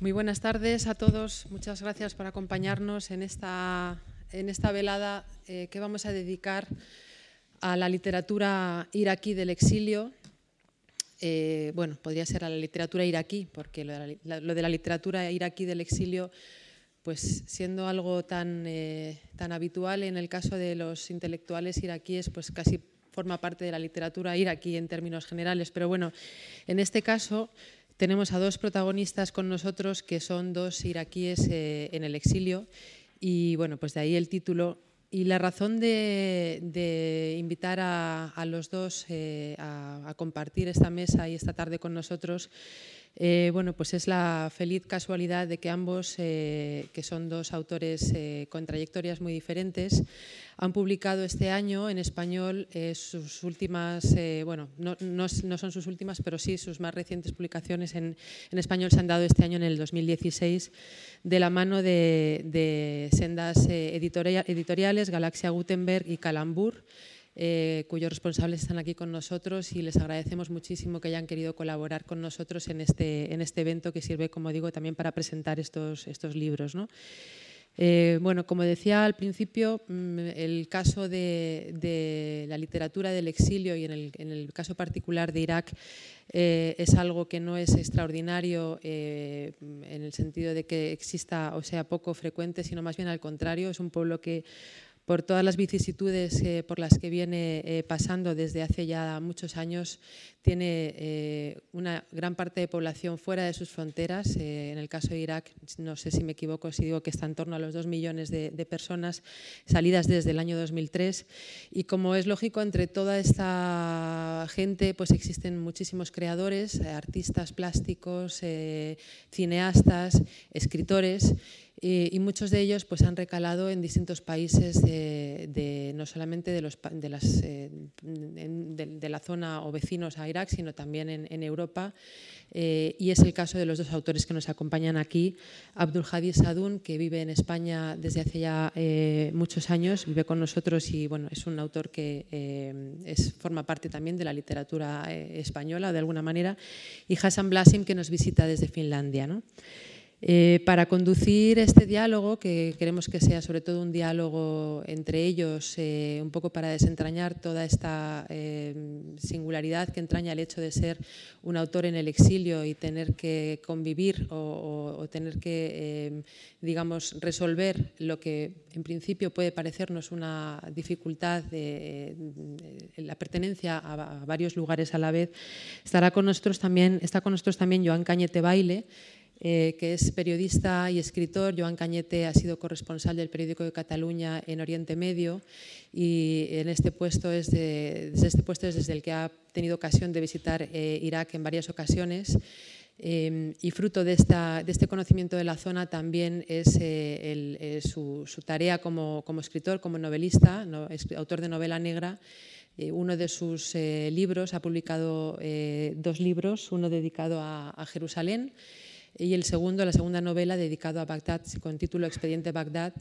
Muy buenas tardes a todos. Muchas gracias por acompañarnos en esta, en esta velada eh, que vamos a dedicar a la literatura iraquí del exilio. Eh, bueno, podría ser a la literatura iraquí, porque lo de la, literatura iraquí del exilio, pues siendo algo tan, eh, tan habitual en el caso de los intelectuales iraquíes, pues casi forma parte de la literatura iraquí en términos generales. Pero bueno, en este caso tenemos a dos protagonistas con nosotros que son dos iraquíes eh, en el exilio y bueno, pues de ahí el título. Y la razón de, invitar a, los dos eh, a, compartir esta mesa y esta tarde con nosotros eh, bueno, pues es la feliz casualidad de que ambos, eh, que son dos autores eh, con trayectorias muy diferentes, han publicado este año en español sus últimas, bueno, no, son sus últimas, pero sí sus más recientes publicaciones en, español se han dado este año en el 2016 de la mano de, sendas editoriales, Galaxia Gutenberg y Calambur. Eh, cuyos responsables están aquí con nosotros y les agradecemos muchísimo que hayan querido colaborar con nosotros en este, en este evento que sirve, como digo, también para presentar estos, estos libros. Eh, bueno, como decía al principio, mm, el caso de, la literatura del exilio y en el, caso particular de Irak eh, es algo que no es extraordinario en el sentido de que exista o sea poco frecuente, sino más bien al contrario. Es un pueblo que por todas las vicisitudes eh, por las que viene eh, pasando desde hace ya muchos años, tiene eh, una gran parte de población fuera de sus fronteras. en el caso de Irak, no sé si me equivoco si digo que está en torno a los dos millones de, personas salidas desde el año 2003. Y como es lógico, entre toda esta gente pues existen muchísimos creadores, artistas plásticos, cineastas, escritores y muchos de ellos pues, han recalado en distintos países, no solamente de, los, de, las, eh, de, la zona o vecinos a Irak, sino también en, Europa. Eh, y es el caso de los dos autores que nos acompañan aquí, Abdul Hadi Sadun, que vive en España desde hace ya eh, muchos años, vive con nosotros y bueno, es un autor que es, forma parte también de la literatura española de alguna manera, y Hassan Blasim, que nos visita desde Finlandia. ¿no? Eh, para conducir este diálogo, que queremos que sea sobre todo un diálogo entre ellos, eh, un poco para desentrañar toda esta eh, singularidad que entraña el hecho de ser un autor en el exilio y tener que convivir o, tener que, digamos, resolver lo que en principio puede parecernos una dificultad de, la pertenencia a, varios lugares a la vez, estará con nosotros también, está con nosotros también Joan Cañete Baile, eh, que es periodista y escritor. Joan Cañete ha sido corresponsal del periódico de Cataluña en Oriente Medio y en este puesto es desde este puesto es desde el que ha tenido ocasión de visitar eh, Irak en varias ocasiones. Eh, y fruto de, esta, de, este conocimiento de la zona también es su, tarea como, como, escritor, como novelista, autor de novela negra. uno de sus libros ha publicado dos libros, uno dedicado a, a Jerusalén y el segundo, la segunda novela dedicado a Bagdad con título Expediente Bagdad.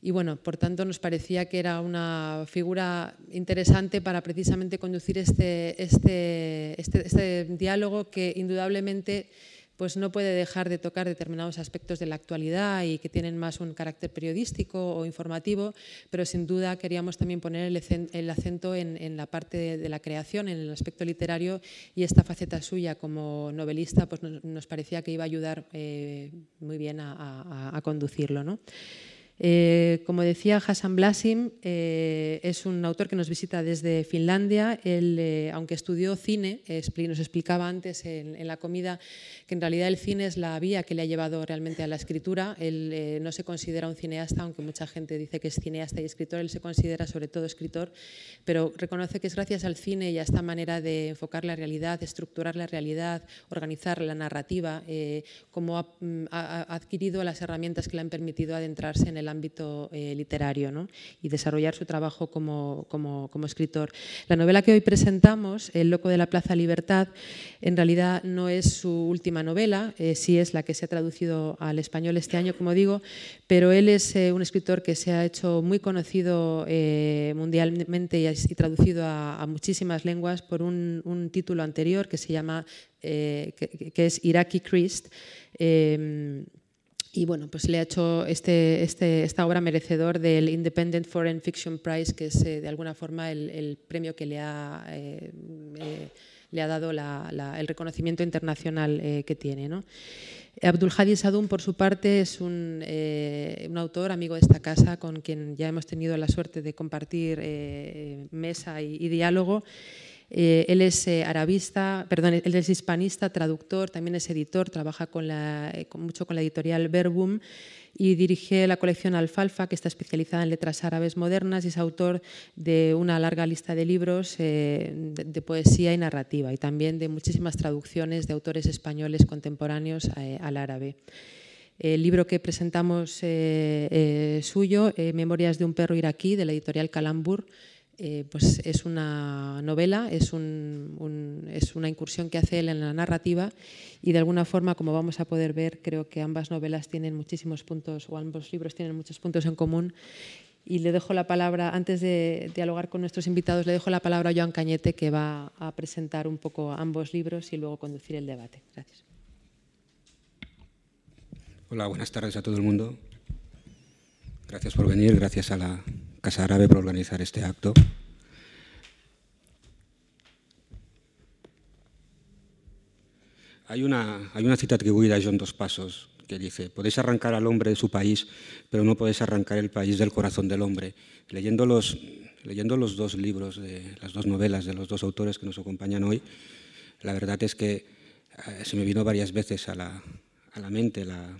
Y bueno, por tanto nos parecía que era una figura interesante para precisamente conducir este, este, este, este diálogo que indudablemente pues no puede dejar de tocar determinados aspectos de la actualidad y que tienen más un carácter periodístico o informativo, pero sin duda queríamos también poner el, acento en, la parte de, la creación, en el aspecto literario y esta faceta suya como novelista pues nos, parecía que iba a ayudar eh, muy bien a, a conducirlo. ¿no? Eh, como decía, Hassan Blasim eh, es un autor que nos visita desde Finlandia. Él, eh, aunque estudió cine, nos explicaba antes en, la comida que en realidad el cine es la vía que le ha llevado realmente a la escritura. Él no se considera un cineasta, aunque mucha gente dice que es cineasta y escritor. Él se considera sobre todo escritor, pero reconoce que es gracias al cine y a esta manera de enfocar la realidad, estructurar la realidad, organizar la narrativa, como ha, mm, ha adquirido las herramientas que le han permitido adentrarse en el ámbito eh, literario ¿no? y desarrollar su trabajo como, como, como, escritor. La novela que hoy presentamos, El loco de la Plaza Libertad, en realidad no es su última novela, eh, sí es la que se ha traducido al español este año, como digo, pero él es eh, un escritor que se ha hecho muy conocido mundialmente y, traducido a, muchísimas lenguas por un, título anterior que se llama eh, que, es Iraqi Christ. Eh, y bueno, pues le ha hecho este, este, esta obra merecedor del Independent Foreign Fiction Prize, que es eh, de alguna forma el, premio que le ha, le ha dado el reconocimiento internacional que tiene. ¿no? Abdul Sadum, por su parte, es un, un, autor amigo de esta casa con quien ya hemos tenido la suerte de compartir mesa y diálogo. Eh, él es eh, arabista, perdón, él es hispanista, traductor, también es editor, trabaja con la, eh, mucho con la editorial Verbum y dirige la colección Alfalfa, que está especializada en letras árabes modernas y es autor de una larga lista de libros de, poesía y narrativa y también de muchísimas traducciones de autores españoles contemporáneos al árabe. El libro que presentamos suyo, Memorias de un perro iraquí, de la editorial Calambur, eh, pues es una novela, es, es, una incursión que hace él en la narrativa y de alguna forma, como vamos a poder ver, creo que ambas novelas tienen muchísimos puntos, o ambos libros tienen muchos puntos en común. Y le dejo la palabra, antes de dialogar con nuestros invitados, le dejo la palabra a Joan Cañete, que va a presentar un poco ambos libros y luego conducir el debate. Gracias. Hola, buenas tardes a todo el mundo. Gracias por venir, gracias a la Casa Árabe por organizar este acto. Hay una, hay una cita atribuida a John Dos Pasos que dice, podéis arrancar al hombre de su país, pero no podéis arrancar el país del corazón del hombre. Leyendo los, leyendo los dos libros, las dos novelas de los dos autores que nos acompañan hoy, la verdad es que eh, se me vino varias veces a la, a la mente la,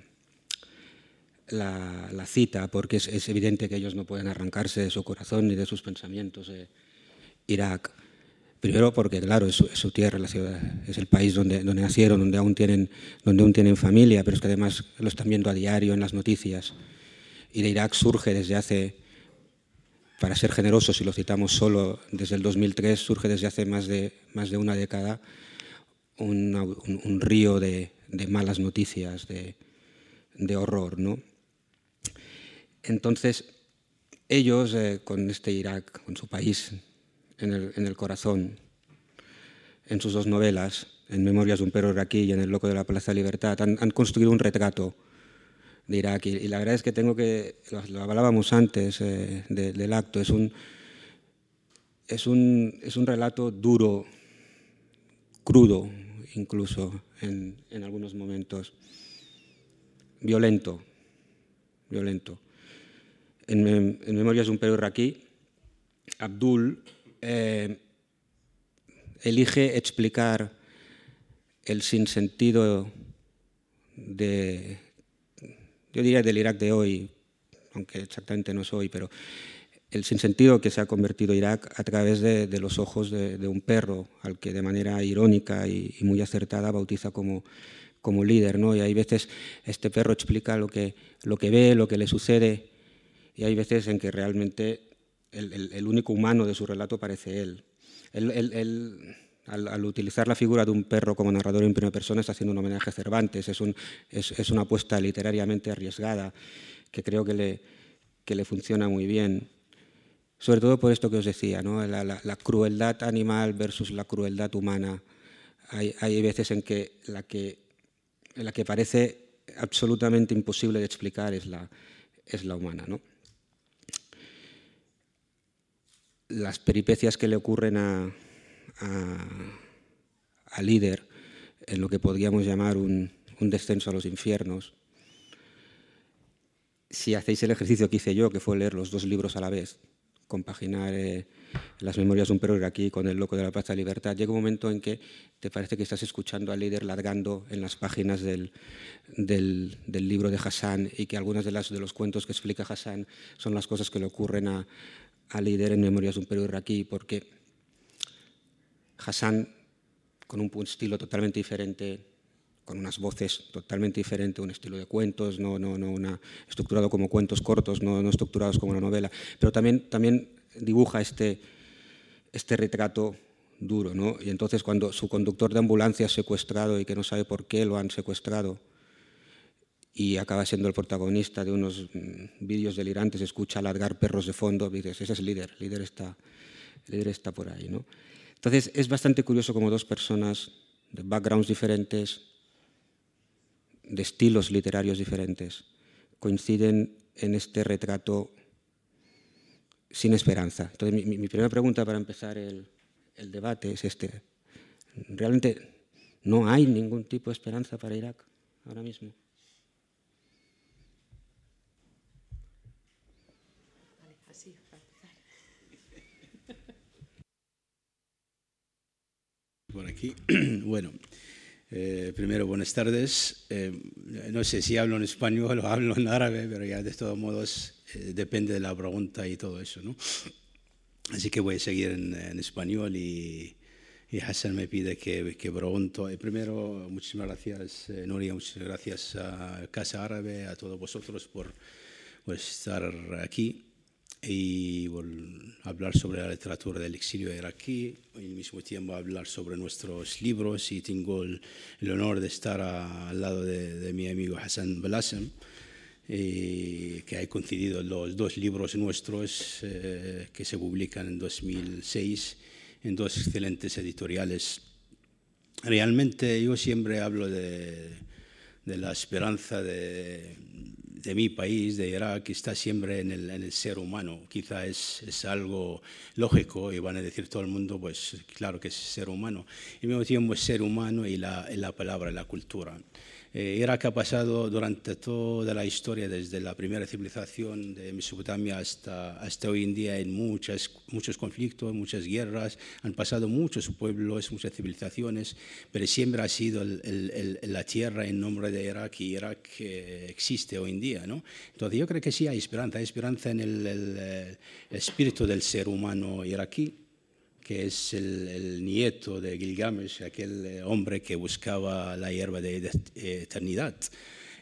la, cita, porque es, evidente que ellos no pueden arrancarse de su corazón ni de sus pensamientos de Irak. Primero porque, claro, es su, tierra, la ciudad, es el país donde, donde nacieron, donde aún, tienen, donde aún tienen familia, pero es que además lo están viendo a diario en las noticias. Y de Irak surge desde hace, para ser generosos, si lo citamos solo desde el 2003, surge desde hace más de, más de una década un, río de, de, malas noticias, de, de horror. ¿no? Entonces, ellos, eh, con este Irak, con su país en el, corazón, en sus dos novelas, en Memorias de un perro iraquí y en El loco de la Plaza de Libertad, han, construido un retrato de Irak. Y, la verdad es que tengo que, lo, hablábamos antes eh, del acto, es un, es, un, es un relato duro, crudo incluso en, en algunos momentos, violento, violento en, Memorias de un perro iraquí, Abdul eh, elige explicar el sinsentido de, yo diría del Irak de hoy, aunque exactamente no es hoy, pero el sinsentido que se ha convertido Irak a través de, los ojos de, un perro, al que de manera irónica y, muy acertada bautiza como, como líder. ¿no? Y hay veces este perro explica lo que, lo que ve, lo que le sucede y hay veces en que realmente el, único humano de su relato parece él. al, utilizar la figura de un perro como narrador en primera persona está haciendo un homenaje a Cervantes, es, un, es, una apuesta literariamente arriesgada que creo que le, que le funciona muy bien. Sobre todo por esto que os decía, ¿no? la, crueldad animal versus la crueldad humana. Hay, hay veces en que la que, la que parece absolutamente imposible de explicar es la, es la humana. ¿no? Las peripecias que le ocurren a, a, líder en lo que podríamos llamar un, descenso a los infiernos. Si hacéis el ejercicio que hice yo, que fue leer los dos libros a la vez, compaginar eh, las memorias de un perro aquí con el loco de la Plaza de Libertad, llega un momento en que te parece que estás escuchando al líder largando en las páginas del, del, libro de Hassan y que algunas de, las, de los cuentos que explica Hassan son las cosas que le ocurren a, a líder en Memorias de un perro iraquí, porque Hassan, con un estilo totalmente diferente, con unas voces totalmente diferentes, un estilo de cuentos, no, no, no una, estructurado como cuentos cortos, no, no estructurados como una novela, pero también, también dibuja este, este retrato duro. ¿no? Y entonces cuando su conductor de ambulancia es secuestrado y que no sabe por qué lo han secuestrado y acaba siendo el protagonista de unos mm, vídeos delirantes, escucha alargar perros de fondo, ese es el líder, el líder está, líder está por ahí. ¿no? Entonces es bastante curioso como dos personas de backgrounds diferentes, de estilos literarios diferentes, coinciden en este retrato sin esperanza. Entonces mi, mi primera pregunta para empezar el, el debate es este. Realmente no hay ningún tipo de esperanza para Irak ahora mismo. Por aquí. Bueno, eh, primero buenas tardes. Eh, no sé si hablo en español o hablo en árabe, pero ya de todos modos eh, depende de la pregunta y todo eso, ¿no? Así que voy a seguir en, español y, Hassan me pide que, que pregunto. primero, muchísimas gracias, eh, Nuria, muchas gracias a Casa Árabe, a todos vosotros por, por estar aquí y hablar sobre la literatura del exilio iraquí y al mismo tiempo hablar sobre nuestros libros y tengo el, el honor de estar a, al lado de, de, mi amigo Hassan Belasem eh, que ha coincidido los dos libros nuestros eh, que se publican en 2006 en dos excelentes editoriales. Realmente yo siempre hablo de, de la esperanza de, de, mi país, de Irak, está siempre en el, en el ser humano. Quizá es, es, algo lógico y van a decir todo el mundo, pues claro que es ser humano. Y al mismo tiempo es ser humano y la, la palabra, la cultura. Eh, Irak ha pasado durante toda la historia, desde la primera civilización de Mesopotamia hasta, hasta hoy en día, en muchas, muchos conflictos, muchas guerras, han pasado muchos pueblos, muchas civilizaciones, pero siempre ha sido la tierra en nombre de Irak y Irak eh, existe hoy en día. ¿no? Entonces yo creo que sí hay esperanza, hay esperanza en el espíritu del ser humano iraquí que es el, nieto de Gilgamesh, aquel eh, hombre que buscaba la hierba de, eternidad.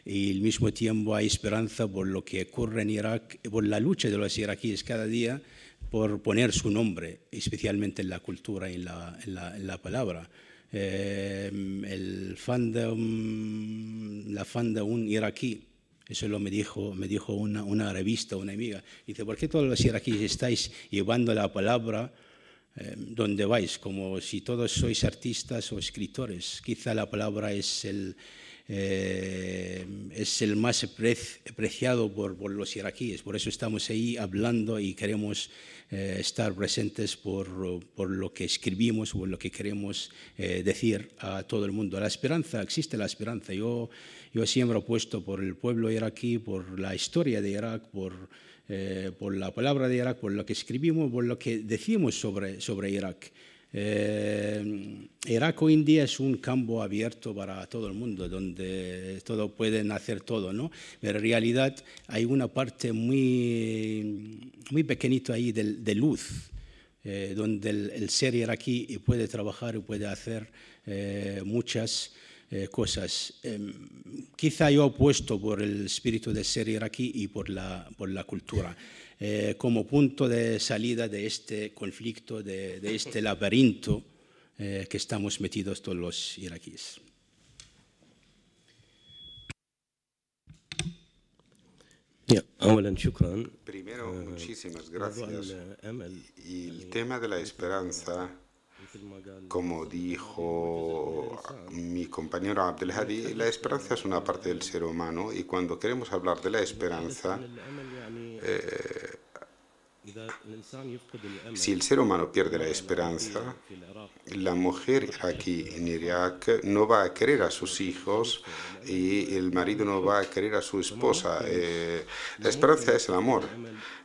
Y al mismo tiempo hay esperanza por lo que ocurre en Irak, por la lucha de los iraquíes cada día por poner su nombre, especialmente en la cultura y en la, en la, en la palabra. Eh, el fandom, la fan de un iraquí, eso lo me dijo, me dijo una, una revista, una amiga, dice, ¿por qué todos los iraquíes estáis llevando la palabra eh, donde vais, como si todos sois artistas o escritores. Quizá la palabra es el, eh, es el más apreciado por, por, los iraquíes, por eso estamos ahí hablando y queremos eh, estar presentes por, por, lo que escribimos, por lo que queremos eh, decir a todo el mundo. La esperanza, existe la esperanza. Yo, yo siempre apuesto por el pueblo iraquí, por la historia de Irak, por eh, por la palabra de Irak, por lo que escribimos, por lo que decimos sobre, sobre Irak. Eh, Irak hoy en día es un campo abierto para todo el mundo, donde todo pueden hacer todo, ¿no? Pero en realidad hay una parte muy, muy pequeñita ahí de, de luz, eh, donde el, el, ser iraquí puede trabajar y puede hacer eh, muchas eh, cosas. Eh, quizá yo apuesto por el espíritu de ser iraquí y por la, por la cultura eh, como punto de salida de este conflicto, de, de este laberinto eh, que estamos metidos todos los iraquíes. Primero, muchísimas gracias. Y el tema de la esperanza como dijo mi compañero Abdelhadi, la esperanza es una parte del ser humano y cuando queremos hablar de la esperanza, eh, si el ser humano pierde la esperanza, la mujer aquí en Irak no va a querer a sus hijos y el marido no va a querer a su esposa. Eh, la esperanza es el amor.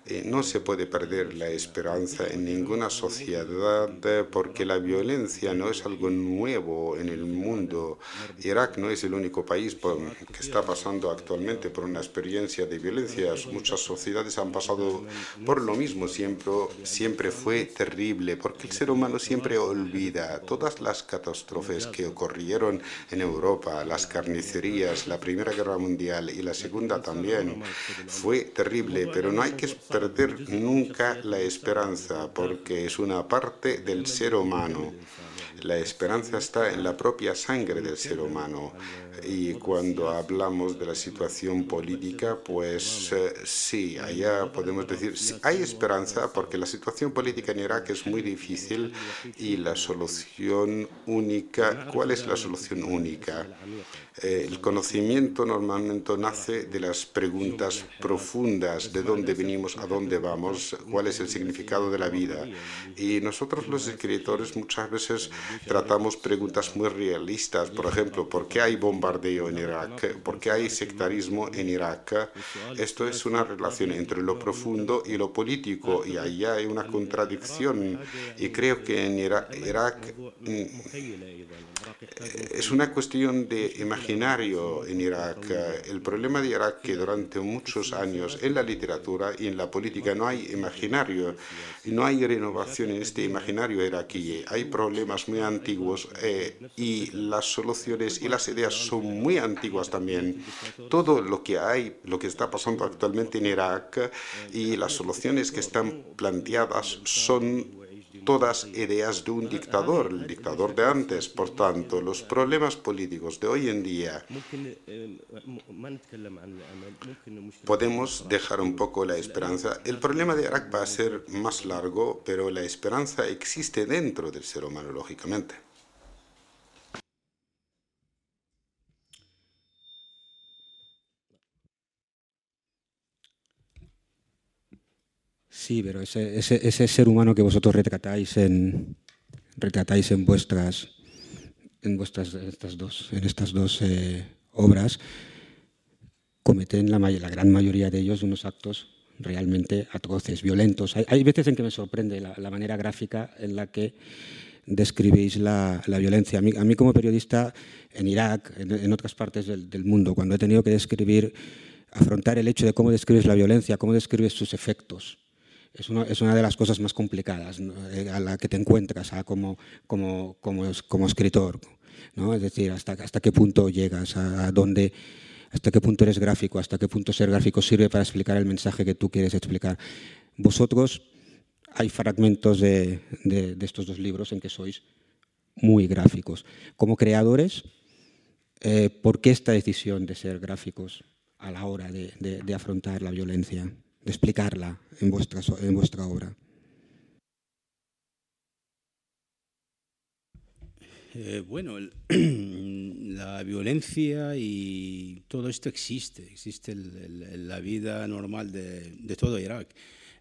Eh, no se puede perder la esperanza en ninguna sociedad porque la violencia no es algo nuevo en el mundo. Irak no es el único país que está pasando actualmente por una experiencia de violencia. Muchas sociedades han pasado por lo mismo siempre, siempre fue terrible, porque el ser humano siempre olvida todas las catástrofes que ocurrieron en Europa, las carnicerías, la Primera Guerra Mundial y la Segunda también. Fue terrible, pero no hay que perder nunca la esperanza, porque es una parte del ser humano. La esperanza está en la propia sangre del ser humano. Y cuando hablamos de la situación política, pues eh, sí, allá podemos decir, hay esperanza porque la situación política en Irak es muy difícil y la solución única, ¿cuál es la solución única? Eh, el conocimiento normalmente nace de las preguntas profundas, de dónde venimos, a dónde vamos, cuál es el significado de la vida. Y nosotros los escritores muchas veces tratamos preguntas muy realistas, por ejemplo, ¿por qué hay bombardeo en Irak? ¿Por qué hay sectarismo en Irak? Esto es una relación entre lo profundo y lo político, y ahí hay una contradicción. Y creo que en Irak es una cuestión de imaginario en Irak. El problema de Irak que durante muchos años en la literatura y en la política no hay imaginario, no hay renovación en este imaginario iraquí. Hay problemas muy antiguos eh, y las soluciones y las ideas son muy antiguas también. Todo lo que hay, lo que está pasando actualmente en Irak y las soluciones que están planteadas son todas ideas de un dictador, el dictador de antes. Por tanto, los problemas políticos de hoy en día podemos dejar un poco la esperanza. El problema de Irak va a ser más largo, pero la esperanza existe dentro del ser humano, lógicamente. Sí, pero ese, ser humano que vosotros retratáis en, vuestras, en vuestras estas dos, en estas dos eh, obras, cometen la, la, gran mayoría de ellos unos actos realmente atroces, violentos. Hay, veces en que me sorprende la, manera gráfica en la que describís la, violencia. A mí, como periodista en Irak, en, en otras partes del, del, mundo, cuando he tenido que describir, afrontar el hecho de cómo describes la violencia, cómo describes sus efectos, es una, es una, de las cosas más complicadas eh, a la que te encuentras ah, como, como, como, como, escritor. ¿no? Es decir, hasta, hasta qué punto llegas, a, dónde, hasta qué punto eres gráfico, hasta qué punto ser gráfico sirve para explicar el mensaje que tú quieres explicar. Vosotros, hay fragmentos de, de, estos dos libros en que sois muy gráficos. Como creadores, eh, ¿por qué esta decisión de ser gráficos a la hora de, de afrontar la violencia? De explicarla en vuestra, en vuestra obra? Eh, bueno, la violencia y todo esto existe, existe en la vida normal de, de todo Irak.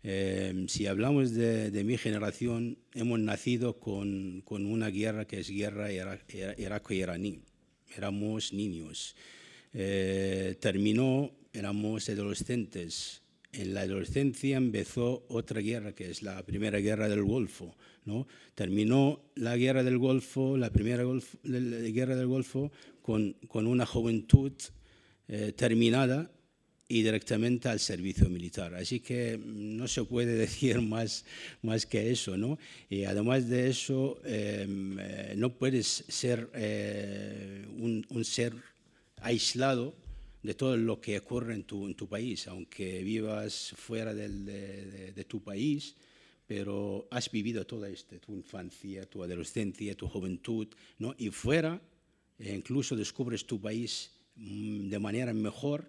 Eh, si hablamos de, de, mi generación, hemos nacido con, con, una guerra que es guerra iraco-iraní. Éramos niños. Eh, terminó, éramos adolescentes en la adolescencia empezó otra guerra, que es la Primera Guerra del Golfo. ¿no? Terminó la Guerra del Golfo, la Primera Guerra del Golfo, con, con una juventud eh, terminada y directamente al servicio militar. Así que no se puede decir más, más que eso. ¿no? Y además de eso, em, eh, no puedes ser eh, un, un ser aislado de todo lo que ocurre en tu, en tu país, aunque vivas fuera de, de, tu país, pero has vivido toda esta, tu infancia, tu adolescencia, tu juventud, ¿no? y fuera e incluso descubres tu país mm, de manera mejor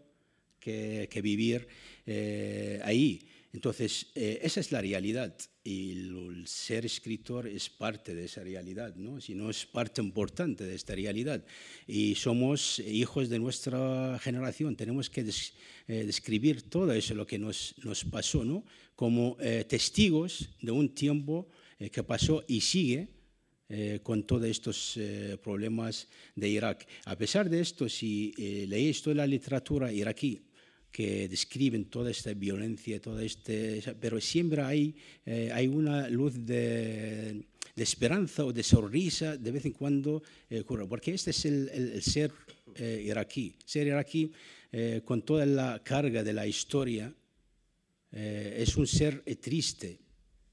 que, que vivir eh, ahí. Entonces, eh, esa es la realidad y el ser escritor es parte de esa realidad, ¿no? Si no es parte importante de esta realidad. Y somos hijos de nuestra generación, tenemos que eh, describir todo eso, lo que nos, nos pasó, ¿no? Como eh, testigos de un tiempo que pasó y sigue con todos estos problemas de Irak. A pesar de esto, si leéis toda la literatura iraquí, que describen toda esta violencia, toda este, pero siempre hay, eh, hay una luz de, de, esperanza o de sonrisa de vez en cuando eh, ocurre, porque este es el, el, ser eh, iraquí, ser iraquí con toda la carga de la historia eh, es un ser triste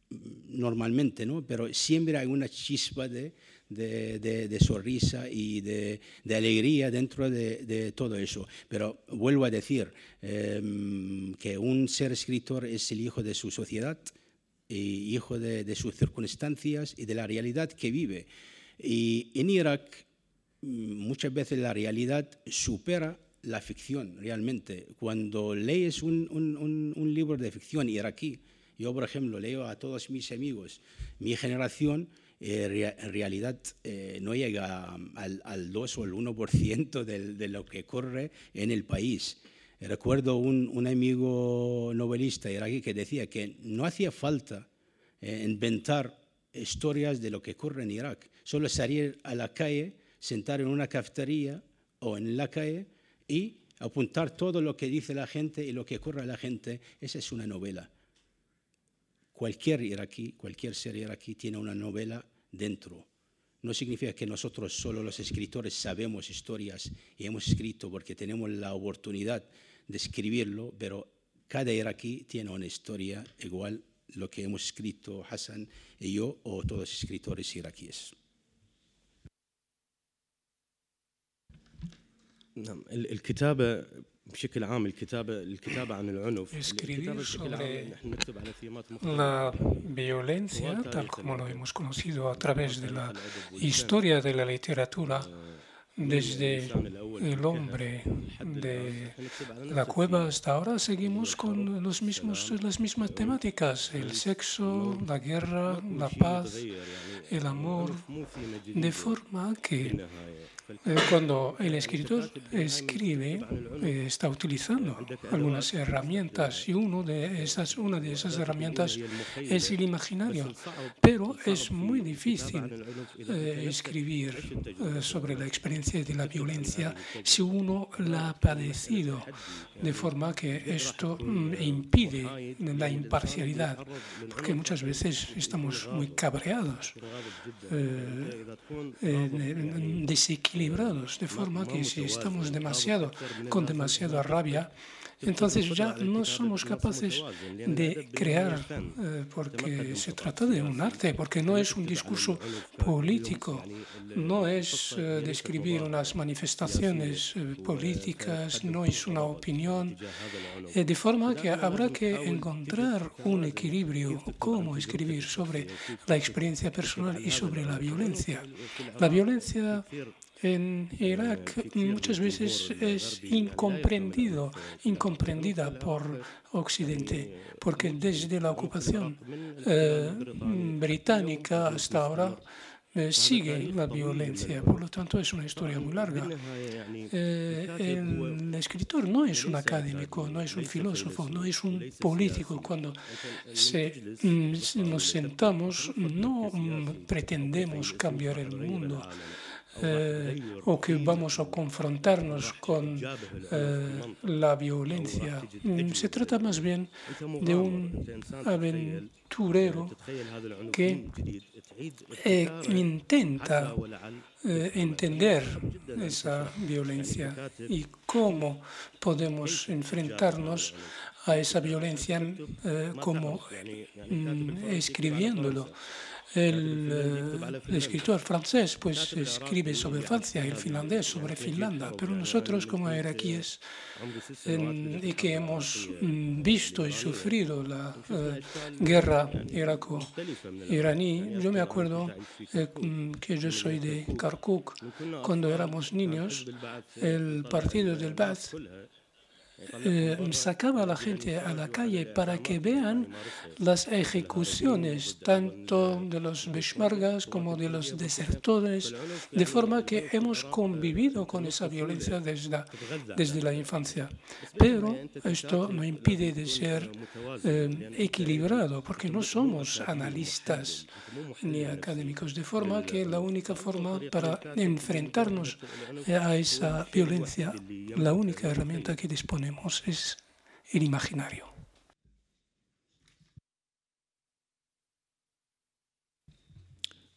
normalmente, ¿no? pero siempre hay una chispa de, de, sonrisa y de, alegría dentro de, todo eso. Pero vuelvo a decir em, que un ser escritor es el hijo de su sociedad, y hijo de, sus circunstancias y de la realidad que vive. Y en Irak mm, muchas veces la realidad supera la ficción realmente. Cuando lees un, un libro de ficción iraquí, yo, por ejemplo, leo a todos mis amigos, mi generación, eh, en realidad eh, no llega al, al, 2 o el 1% de, de, lo que ocurre en el país. Recuerdo un, un amigo novelista iraquí que decía que no hacía falta eh, inventar historias de lo que ocurre en Irak, solo salir a la calle, sentar en una cafetería o en la calle y apuntar todo lo que dice la gente y lo que ocurre a la gente. Esa es una novela cualquier iraquí, cualquier ser iraquí tiene una novela dentro. No significa que nosotros solo los escritores sabemos historias y hemos escrito porque tenemos la oportunidad de escribirlo, pero cada iraquí tiene una historia igual lo que hemos escrito Hassan y yo o todos los escritores iraquíes. Escribir sobre la violencia, tal como lo hemos conocido a través de la historia de la literatura, desde el hombre de la cueva hasta ahora seguimos con las mismas temáticas, el sexo, la guerra, la paz, el amor, de forma que eh, cuando el escritor escribe, eh, está utilizando algunas herramientas y uno de esas, una de esas herramientas es el imaginario. Pero es muy difícil eh, escribir sobre la experiencia de la violencia si uno la ha padecido, de forma que esto mm, impide la imparcialidad, porque muchas veces estamos muy cabreados, desequilibrados de forma que si estamos demasiado, con demasiada rabia, entonces ya no somos capaces de crear, eh, porque se trata de un arte, porque no es un discurso político, no es eh, describir unas manifestaciones eh, políticas, no es una opinión, de forma que habrá que encontrar un equilibrio, cómo escribir sobre la experiencia personal y sobre la violencia. La violencia en Irak muchas veces es incomprendido, incomprendida por Occidente, porque desde la ocupación eh, británica hasta ahora eh, sigue la violencia. Por lo tanto, es una historia muy larga. Eh, el escritor no es un académico, no es un filósofo, no es un político. Cuando se, mm, nos sentamos, no mm, pretendemos cambiar el mundo. Eh, o que vamos a confrontarnos con eh, la violencia. Mm, se trata más bien de un aventurero que eh, intenta entender esa violencia y cómo podemos enfrentarnos a esa violencia como mm, escribiéndolo. El, eh, escritor francés pues escribe sobre Francia, el finlandés sobre Finlandia, pero nosotros como iraquíes y que hemos mm, visto y sufrido la eh, guerra iraco-iraní, yo me acuerdo eh, mm, que yo soy de Kirkuk, cuando éramos niños, el partido del Ba'ath eh, sacaba a la gente a la calle para que vean las ejecuciones tanto de los beshmargas como de los desertores, de forma que hemos convivido con esa violencia desde la, desde la infancia. Pero esto no impide de ser eh, equilibrado, porque no somos analistas ni académicos, de forma que la única forma para enfrentarnos a esa violencia, la única herramienta que disponemos, es el imaginario.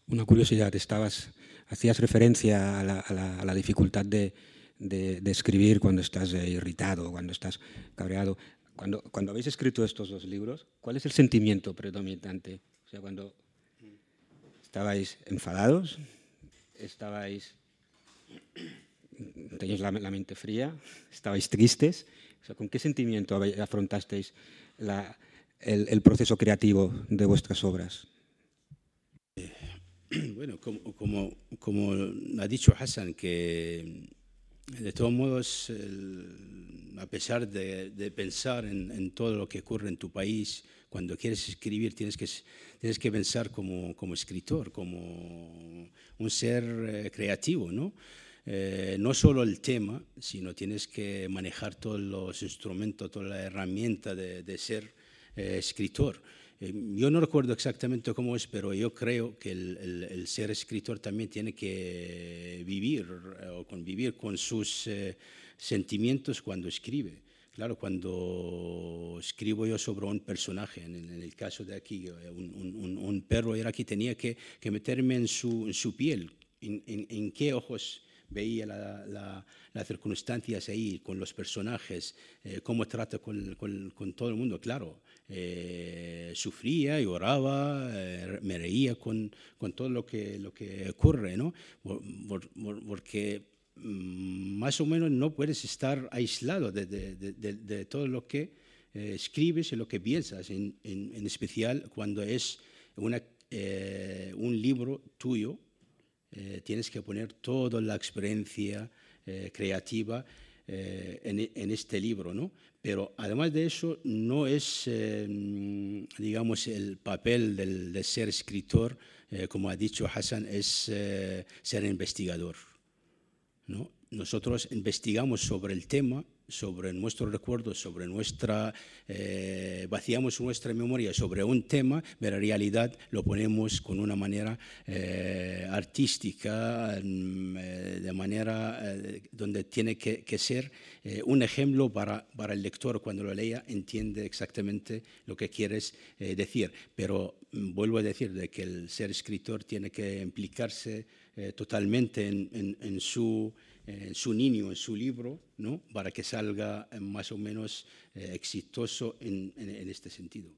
Una curiosidad, estabas, hacías referencia a la, dificultad de, escribir cuando estás eh, irritado, cuando estás cabreado. cuando, habéis escrito estos dos libros, ¿cuál es el sentimiento predominante? O sea, cuando estabais enfadados, estabais, teníais la, la mente fría, estabais tristes, o sea, ¿con qué sentimiento afrontasteis la, el, el proceso creativo de vuestras obras? Bueno, como, como, como, ha dicho Hassan, que de todos modos, el, a pesar de, de pensar en, en, todo lo que ocurre en tu país, cuando quieres escribir tienes que, tienes que pensar como, como escritor, como un ser eh, creativo, ¿no? Eh, no solo el tema, sino tienes que manejar todos los instrumentos, toda la herramienta de, ser eh, escritor. Eh, yo no recuerdo exactamente cómo es, pero yo creo que el, ser escritor también tiene que vivir o convivir con sus sentimientos cuando escribe. Claro, cuando escribo yo sobre un personaje, en el, caso de aquí, un, perro era que tenía que, meterme en su, piel, en qué ojos veía la, la, las circunstancias ahí, con los personajes, eh, cómo trata con, todo el mundo. Claro, eh, sufría, lloraba, eh, me reía con, todo lo que, ocurre, ¿no? Por, por, porque mm, más o menos no puedes estar aislado de, todo lo que eh, escribes y lo que piensas, en, especial cuando es eh, un libro tuyo, eh, tienes que poner toda la experiencia eh, creativa eh, en, en, este libro, ¿no? Pero además de eso, no es, eh, digamos, el papel del, de ser escritor, eh, como ha dicho Hassan, es eh, ser investigador. ¿no? Nosotros investigamos sobre el tema sobre nuestros recuerdos, sobre nuestra, eh, vaciamos nuestra memoria sobre un tema, pero en realidad lo ponemos con una manera eh, artística, eh, de manera donde tiene que, ser un ejemplo para, para, el lector cuando lo lea, entiende exactamente lo que quieres decir. Pero mm, vuelvo a decir de que el ser escritor tiene que implicarse totalmente en, en, en su eh, su niño en su libro, ¿no? para que salga eh, más o menos eh, exitoso en, en, este sentido.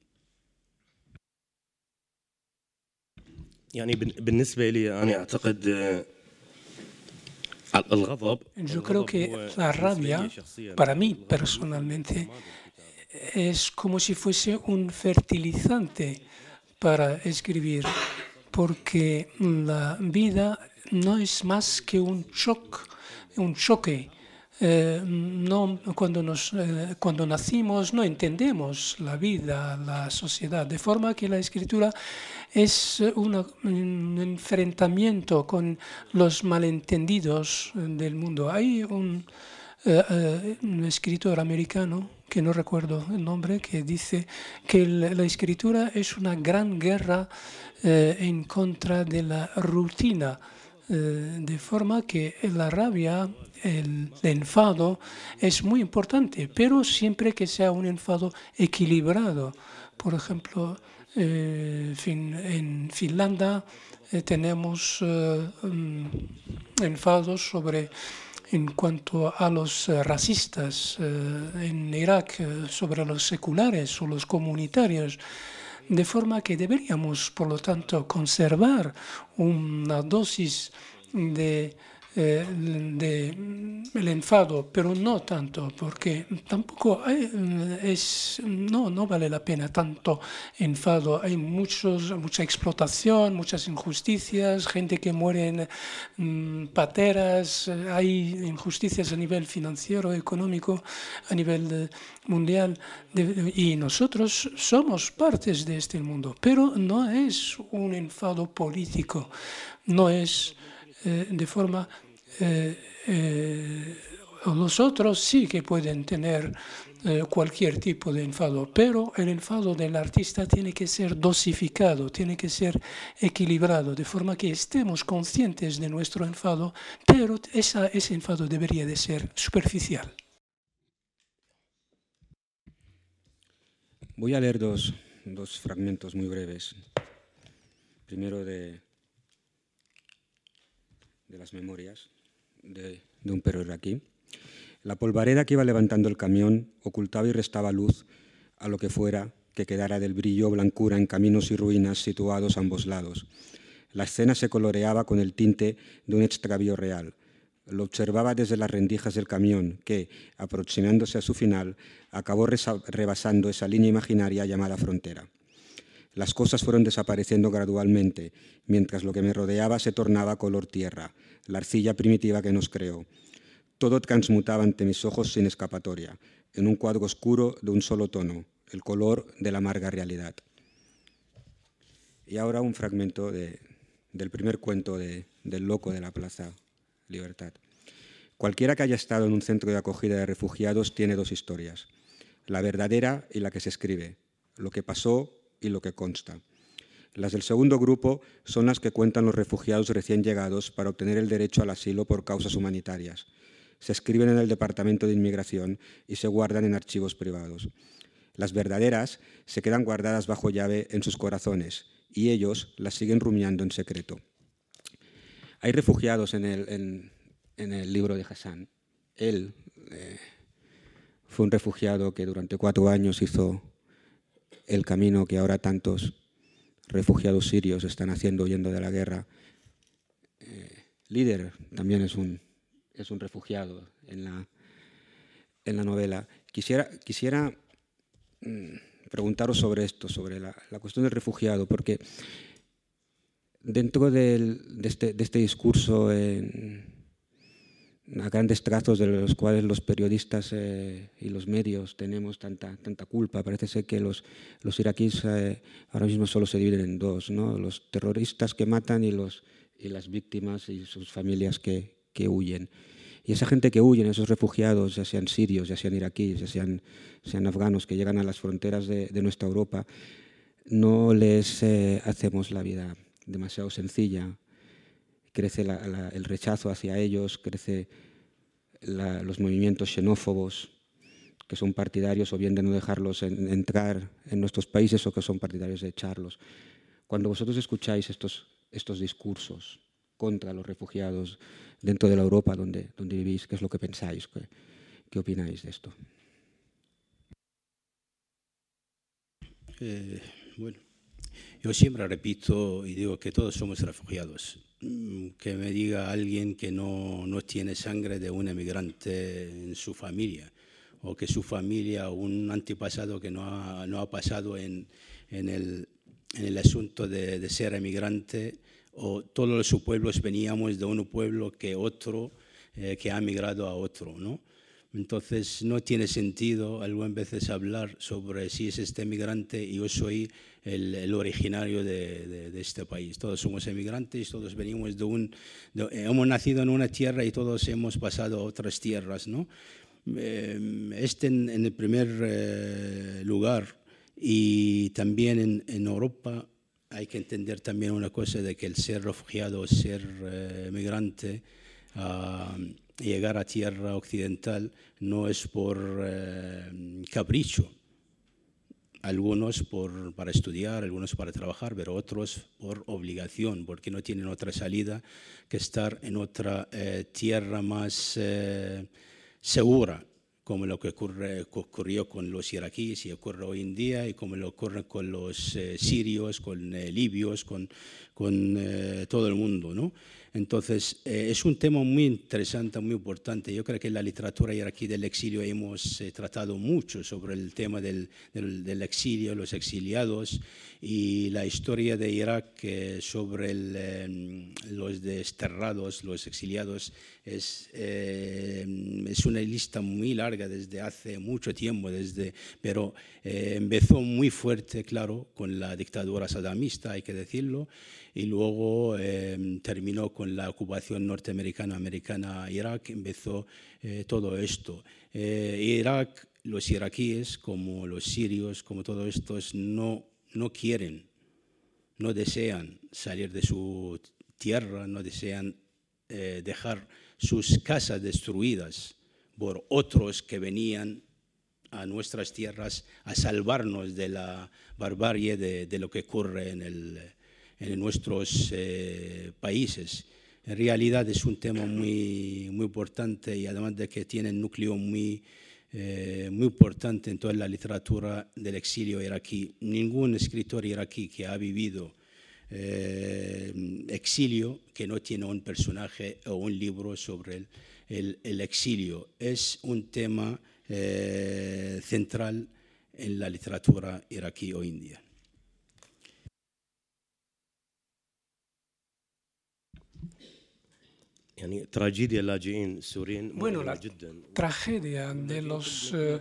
Yo creo que la rabia, para mí personalmente, es como si fuese un fertilizante para escribir, porque la vida no es más que un shock un choque. Eh, no, cuando, nos, eh, cuando nacimos no entendemos la vida, la sociedad, de forma que la escritura es un enfrentamiento con los malentendidos del mundo. Hay un, eh, un escritor americano, que no recuerdo el nombre, que dice que la escritura es una gran guerra en contra de la rutina de forma que la rabia, el, enfado es muy importante, pero siempre que sea un enfado equilibrado. Por ejemplo, eh, en Finlandia eh, tenemos um, enfados sobre en cuanto a los racistas, en Irak sobre los seculares o los comunitarios de forma que deberíamos, por lo tanto, conservar una dosis de eh, de, el enfado, pero no tanto, porque tampoco hay, es, no, no vale la pena tanto enfado. Hay muchos, mucha explotación, muchas injusticias, gente que muere en mm, pateras, hay injusticias a nivel financiero, económico, a nivel de, mundial, de, y nosotros somos partes de este mundo, pero no es un enfado político, no es eh, de forma eh, eh, los otros sí que pueden tener eh, cualquier tipo de enfado, pero el enfado del artista tiene que ser dosificado, tiene que ser equilibrado, de forma que estemos conscientes de nuestro enfado, pero esa, ese enfado debería de ser superficial. Voy a leer dos, dos fragmentos muy breves. Primero de, de las memorias de, un perro iraquí. La polvareda que iba levantando el camión ocultaba y restaba luz a lo que fuera que quedara del brillo o blancura en caminos y ruinas situados a ambos lados. La escena se coloreaba con el tinte de un extravío real. Lo observaba desde las rendijas del camión, que, aproximándose a su final, acabó rebasando esa línea imaginaria llamada frontera. Las cosas fueron desapareciendo gradualmente, mientras lo que me rodeaba se tornaba color tierra, la arcilla primitiva que nos creó. Todo transmutaba ante mis ojos sin escapatoria, en un cuadro oscuro de un solo tono, el color de la amarga realidad. Y ahora un fragmento del primer cuento del loco de la Plaza Libertad. Cualquiera que haya estado en un centro de acogida de refugiados tiene dos historias, la verdadera y la que se escribe, lo que pasó y lo que consta. Las del segundo grupo son las que cuentan los refugiados recién llegados para obtener el derecho al asilo por causas humanitarias. Se escriben en el Departamento de Inmigración y se guardan en archivos privados. Las verdaderas se quedan guardadas bajo llave en sus corazones y ellos las siguen rumiando en secreto. Hay refugiados en el, libro de Hassan. Él eh, fue un refugiado que durante cuatro años hizo el camino que ahora tantos refugiados sirios están haciendo huyendo de la guerra. Eh, líder también es un, es un refugiado en la, en la novela. Quisiera, quisiera Mm, preguntaros sobre esto, sobre la, cuestión del refugiado, porque dentro este, de, este, discurso, a grandes trazos de los cuales los periodistas eh, y los medios tenemos tanta, tanta culpa, parece ser que los, los iraquíes eh, ahora mismo solo se dividen en dos, ¿no? los terroristas que matan y, los, y las víctimas y sus familias que, que huyen. Y esa gente que huye, esos refugiados, ya sean sirios, ya sean iraquíes, ya sean, sean afganos, que llegan a las fronteras de, nuestra Europa, no les eh, hacemos la vida demasiado sencilla. Crece el rechazo hacia ellos, crece los movimientos xenófobos, que son partidarios o bien de no dejarlos entrar en nuestros países o que son partidarios de echarlos. Cuando vosotros escucháis estos, estos discursos contra los refugiados, dentro de la Europa donde, donde vivís, qué es lo que pensáis, qué, qué opináis de esto. Eh, bueno, yo siempre repito y digo que todos somos refugiados. Mm, que me diga alguien que no, no tiene sangre de un emigrante en su familia o que su familia, un antepasado que no ha, no ha pasado en, en, el, en, el, asunto de, de ser emigrante, o todos los pueblos veníamos de un pueblo que otro, eh, que ha migrado a otro, ¿no? Entonces no tiene sentido algunas veces hablar sobre si es este emigrante y yo soy el, originario de, de, este país. Todos somos emigrantes, todos venimos de un... hemos nacido en una tierra y todos hemos pasado a otras tierras, ¿no? Eh, este en, el primer eh, lugar y también en, en Europa hay que entender también una cosa de que el ser refugiado, ser eh, migrante, ah, llegar a tierra occidental no es por eh, capricho. Algunos por, para estudiar, algunos para trabajar, pero otros por obligación, porque no tienen otra salida que estar en otra eh, tierra más segura como lo que ocurrió con los iraquíes y ocurre hoy en día, y como lo ocurre con los eh, sirios, con eh, libios, con, con eh, todo el mundo. ¿no? Entonces, eh, es un tema muy interesante, muy importante. Yo creo que en la literatura iraquí del exilio hemos eh, tratado mucho sobre el tema del, del, exilio, los exiliados y la historia de Irak eh, sobre los desterrados, los exiliados. Es, es una lista muy larga desde hace mucho tiempo, desde, pero empezó muy fuerte, claro, con la dictadura sadamista, hay que decirlo y luego em, terminó con la ocupación norteamericana americana a Irak, empezó eh, todo esto. Eh, Irak, los iraquíes, como los sirios, como todos estos, no, no quieren, no desean salir de su tierra, no desean eh, dejar sus casas destruidas por otros que venían a nuestras tierras a salvarnos de la barbarie de, lo que ocurre en el, en nuestros eh, países. en realidad es un tema muy, muy importante y además de que tiene un núcleo muy, eh, muy importante en toda la literatura del exilio iraquí. Ningún escritor iraquí que ha vivido eh, exilio que no tiene un personaje o un libro sobre el, exilio. Es un tema eh, central en la literatura iraquí hoy en Bueno, la tragedia de los eh,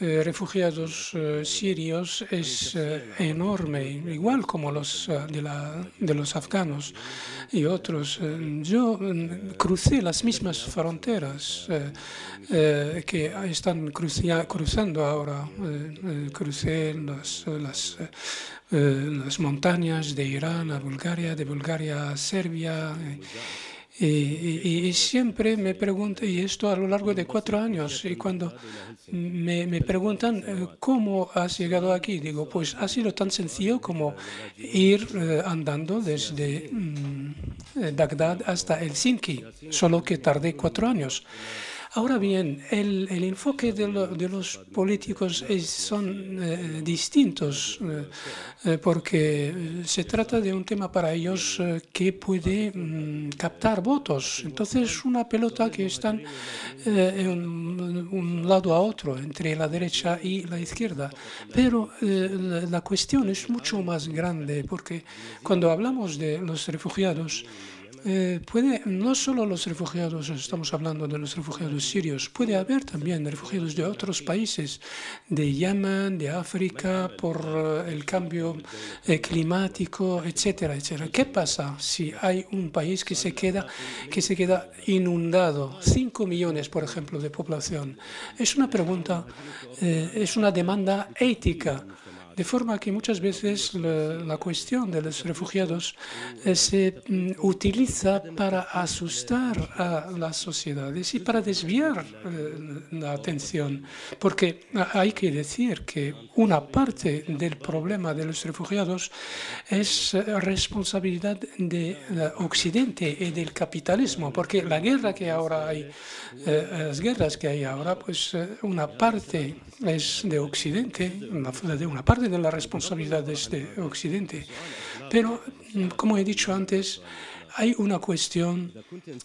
eh, refugiados eh, sirios es enorme, igual como los de, la, de los afganos y otros. Yo mm, crucé las mismas fronteras que están cruzando ahora. crucé las, las las montañas de Irán a Bulgaria, de Bulgaria a Serbia. Y, siempre me preguntan, y esto a lo largo de cuatro años, y cuando me, preguntan eh, cómo has llegado aquí, digo, pues ha sido tan sencillo como ir eh, andando desde mm, Bagdad hasta Helsinki, solo que tardé cuatro años. Ahora bien, el, enfoque de, de, los políticos es, son eh, distintos eh, eh, porque se trata de un tema para ellos que puede mm, captar votos. Entonces, una pelota que están en un, lado a otro, entre la derecha y la izquierda. Pero la cuestión es mucho más grande porque cuando hablamos de los refugiados, eh, puede, no solo los refugiados, estamos hablando de los refugiados sirios, puede haber también refugiados de otros países, de Yemen, de África, por eh, el cambio eh, climático, etcétera, etcétera. ¿Qué pasa si hay un país que se queda, que se queda inundado? 5 millones, por ejemplo, de población. Es una pregunta, es una demanda ética de forma que muchas veces la, cuestión de los refugiados eh, se mm, utiliza para asustar a las sociedades y para desviar eh, la atención. Porque hay que decir que una parte del problema de los refugiados es eh, responsabilidad de Occidente y del capitalismo, porque la guerra que ahora hay, las guerras que hay ahora, pues una parte es de Occidente, de una parte de la responsabilidad es de Occidente. Pero, como he dicho antes, hay una cuestión,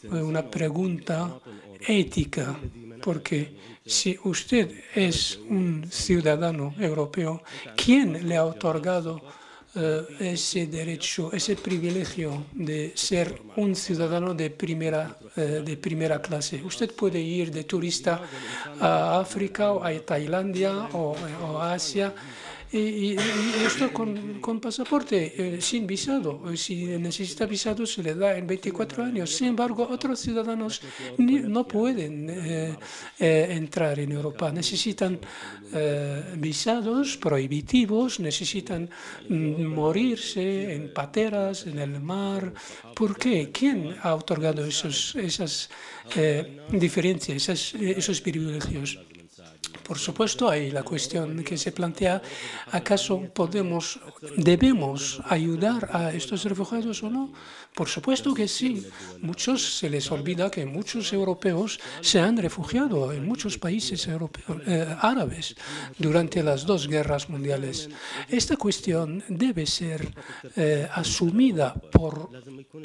una pregunta ética, porque si usted es un ciudadano europeo, ¿quién le ha otorgado eh, ese derecho, ese privilegio de ser un ciudadano de primera, eh, de primera clase. Usted puede ir de turista a África o a Tailandia o a Asia y, esto con, con pasaporte, eh, sin visado. Si necesita visado, se le da en 24 años. Sin embargo, otros ciudadanos no pueden eh, eh, entrar en Europa. Necesitan visados prohibitivos, necesitan mm, morirse en pateras, en el mar. ¿Por qué? ¿Quién ha otorgado esos, esas diferencias, esos privilegios? Por supuesto, hay la cuestión que se plantea, ¿acaso podemos, debemos ayudar a estos refugiados o no? Por supuesto que sí. Muchos se les olvida que muchos europeos se han refugiado en muchos países eh, árabes durante las dos guerras mundiales. Esta cuestión debe ser eh, asumida por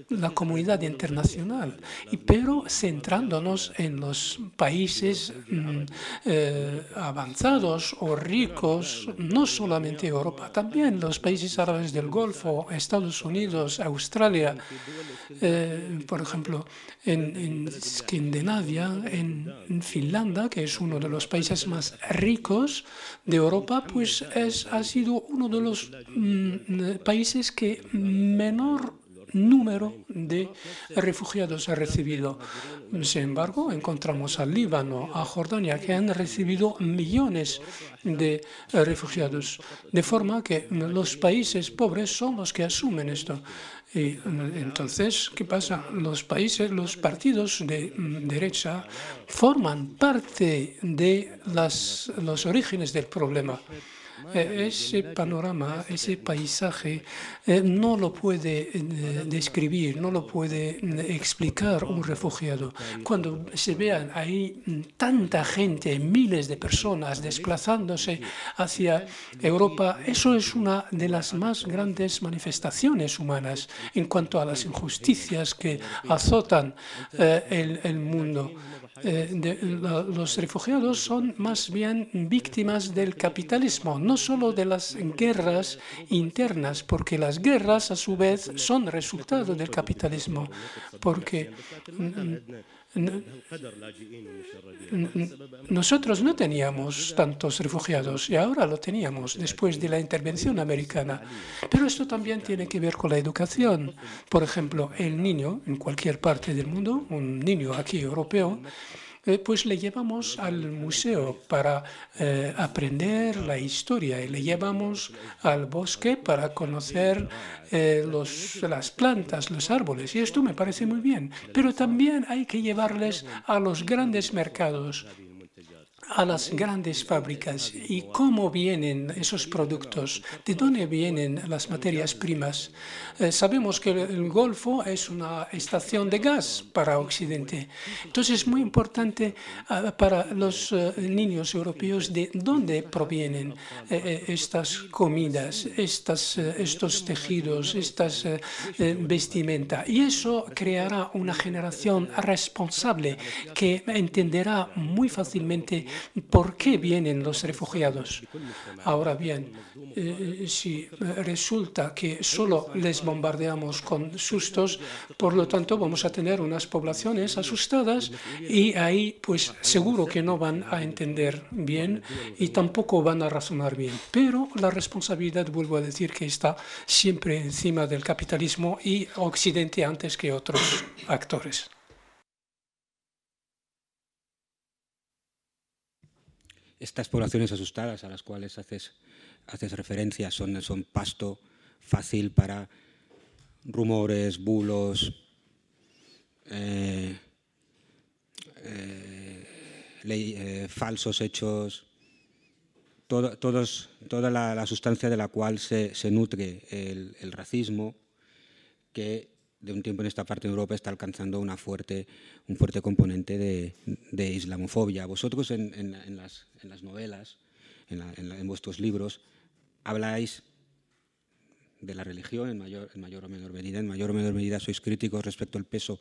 la comunidad internacional, pero centrándonos en los países mm, eh, avanzados o ricos, no solamente Europa, también los países árabes del Golfo, Estados Unidos, Australia, eh, por ejemplo, en, en Escandinavia, en, Finlandia, que es uno de los países más ricos de Europa, pues es, ha sido uno de los mm, países que menor número de refugiados ha recibido. Sin embargo, encontramos al Líbano, a Jordania, que han recibido millones de refugiados, de forma que los países pobres son los que asumen esto. Y entonces, ¿qué pasa? Los países, los partidos de derecha forman parte de las, los orígenes del problema. Eh, ese panorama, ese paisaje, eh, no lo puede eh, describir, no lo puede explicar un refugiado. Cuando se vean ahí tanta gente, miles de personas desplazándose hacia Europa, eso es una de las más grandes manifestaciones humanas en cuanto a las injusticias que azotan el mundo. Eh, los refugiados son más bien víctimas del capitalismo, no solo de las guerras internas, porque las guerras a su vez son resultado del capitalismo, porque nosotros no teníamos tantos refugiados y ahora lo teníamos después de la intervención americana. Pero esto también tiene que ver con la educación. Por ejemplo, el niño en cualquier parte del mundo, un niño aquí europeo, eh, pues le llevamos al museo para eh, aprender la historia y le llevamos al bosque para conocer eh, las plantas, los árboles. Y esto me parece muy bien. Pero también hay que llevarles a los grandes mercados a las grandes fábricas y cómo vienen esos productos, de dónde vienen las materias primas. Eh, sabemos que el Golfo es una estación de gas para Occidente. Entonces es muy importante ah, para los eh, niños europeos de dónde provienen eh, estas comidas, estas, estos tejidos, estas vestimenta. Y eso creará una generación responsable que entenderá muy fácilmente por qué vienen los refugiados. Ahora bien, eh, si resulta que solo les bombardeamos con sustos, por lo tanto vamos a tener unas poblaciones asustadas y ahí pues seguro que no van a entender bien y tampoco van a razonar bien. Pero la responsabilidad, vuelvo a decir, que está siempre encima del capitalismo y Occidente antes que otros actores. Estas poblaciones asustadas a las cuales haces, haces referencia son, son pasto fácil para rumores, bulos, eh, eh, eh, falsos hechos, todos, toda la, sustancia de la cual se, nutre el, el racismo, que de un tiempo en esta parte de Europa está alcanzando una fuerte, un fuerte componente de, islamofobia. Vosotros en, las, novelas, en, vuestros libros, habláis de la religión en mayor, o menor medida. En mayor o menor medida sois críticos respecto al peso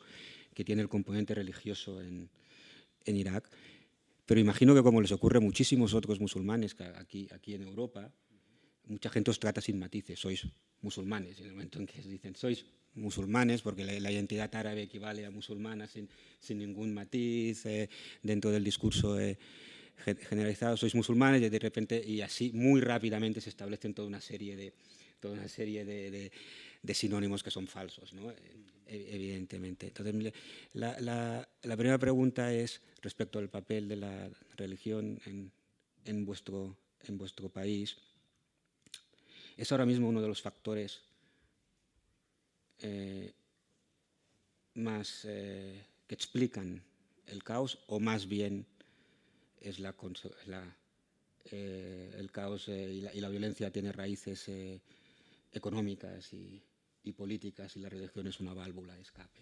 que tiene el componente religioso en, Irak. Pero imagino que como les ocurre a muchísimos otros musulmanes aquí, aquí en Europa, mucha gente os trata sin matices, sois musulmanes. En el momento en que dicen sois musulmanes, porque la, identidad árabe equivale a musulmana sin, ningún matiz eh, dentro del discurso eh, generalizado, sois musulmanes y de repente, y así muy rápidamente se establecen toda una serie de, toda una serie de, sinónimos que son falsos. E, evidentemente. Entonces, la, primera pregunta es respecto al papel de la religión en, vuestro, en vuestro país. ¿Es ahora mismo uno de los factores eh, más eh, que explican el caos o más bien es la, eh, el caos y la, violencia tiene raíces económicas y, políticas y la religión es una válvula de escape.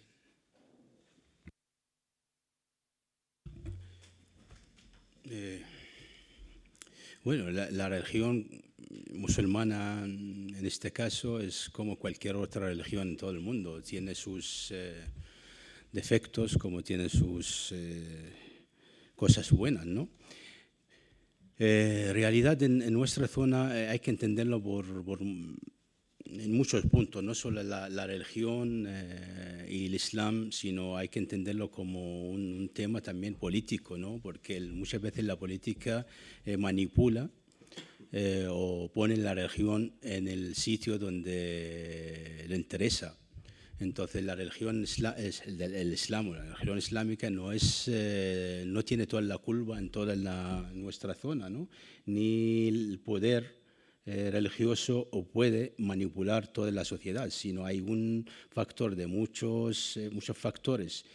bueno, la, la, religión musulmana en este caso es como cualquier otra religión en todo el mundo. Tiene sus eh, defectos como tiene sus eh, cosas buenas, ¿no? Eh, realidad en, nuestra zona hay que entenderlo por, en muchos puntos, no solo la, religión y el Islam, sino hay que entenderlo como un, un tema también político, ¿no? porque muchas veces la política manipula eh, o ponen la religión en el sitio donde le interesa. Entonces la religión es el, Islam, la religión islámica no es, eh, no tiene toda la culpa en toda nuestra zona, ¿no? ni el poder eh, religioso o puede manipular toda la sociedad, sino hay un factor de muchos, muchos factores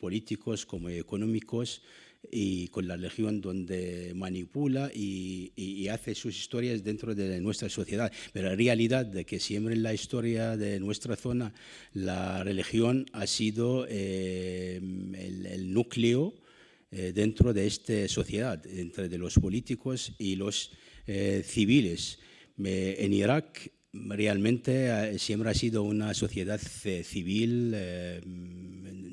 políticos como económicos y con la religión donde manipula y, y, hace sus historias dentro de nuestra sociedad. Pero la realidad de que siempre en la historia de nuestra zona la religión ha sido eh, el, el, núcleo eh, dentro de esta sociedad, entre de los políticos y los eh, civiles. en Irak realmente eh, siempre ha sido una sociedad eh, civil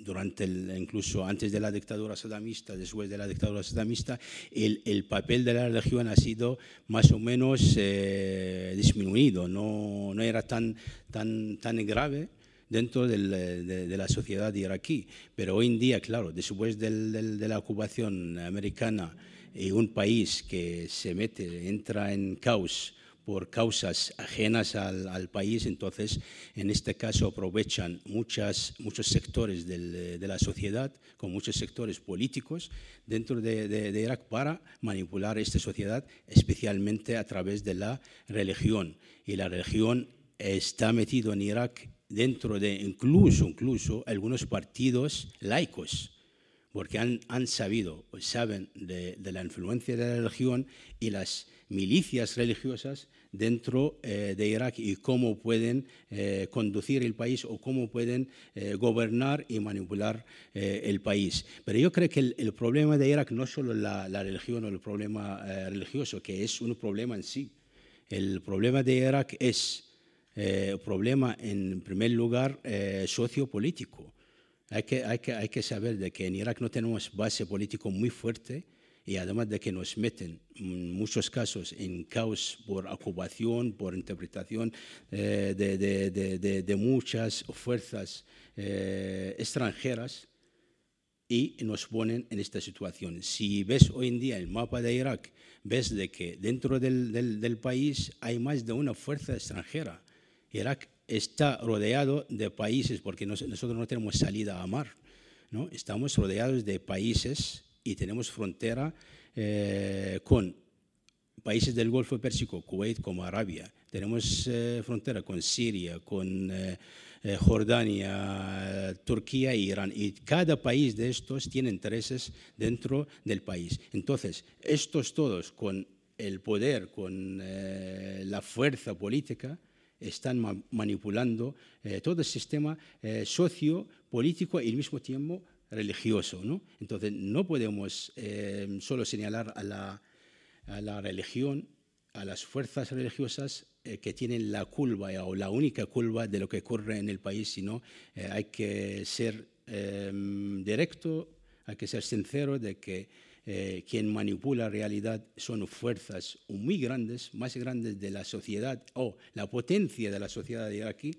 eh, durante incluso antes de la dictadura sadamista, después de la dictadura sadamista, el, el papel de la religión ha sido más o menos disminuido, no, no, era tan, tan, tan grave dentro del, de, la sociedad iraquí. Pero hoy en día, claro, después del, de la ocupación americana y un país que se mete, entra en caos, por causas ajenas al, país, entonces en este caso aprovechan muchas, muchos sectores de la sociedad, con muchos sectores políticos dentro de, Irak para manipular esta sociedad, especialmente a través de la religión. Y la religión está metida en Irak dentro de incluso, incluso algunos partidos laicos porque han, han sabido, saben de, de, la influencia de la religión y las milicias religiosas dentro eh, de Irak y cómo pueden eh, conducir el país o cómo pueden eh, gobernar y manipular el país. Pero yo creo que el, problema de Irak no es solo la, religión o el problema religioso, que es un problema en sí. El problema de Irak es un problema, en primer lugar, sociopolítico. Hay que, hay, que, saber de que en Irak no tenemos base política muy fuerte y además de que nos meten en muchos casos en caos por ocupación, por interpretación eh, de, muchas fuerzas eh, extranjeras y nos ponen en esta situación. Si ves hoy en día el mapa de Irak, ves de que dentro del, del país hay más de una fuerza extranjera. Irak está rodeado de países, porque nosotros no tenemos salida a mar, ¿no? estamos rodeados de países y tenemos frontera eh, con países del Golfo Pérsico, Kuwait como Arabia. Tenemos eh, frontera con Siria, con eh, Jordania, Turquía e Irán. Y cada país de estos tiene intereses dentro del país. Entonces, estos todos con el poder, con la fuerza política, están manipulando todo el sistema sociopolítico y al mismo tiempo religioso. ¿no? Entonces, no podemos eh, solo señalar a la, a la, religión, a las fuerzas religiosas eh, que tienen la culpa o la única culpa de lo que ocurre en el país, sino eh, hay que ser directo, hay que ser sincero de que quien manipula la realidad son fuerzas muy grandes, más grandes de la sociedad o la potencia de la sociedad de aquí,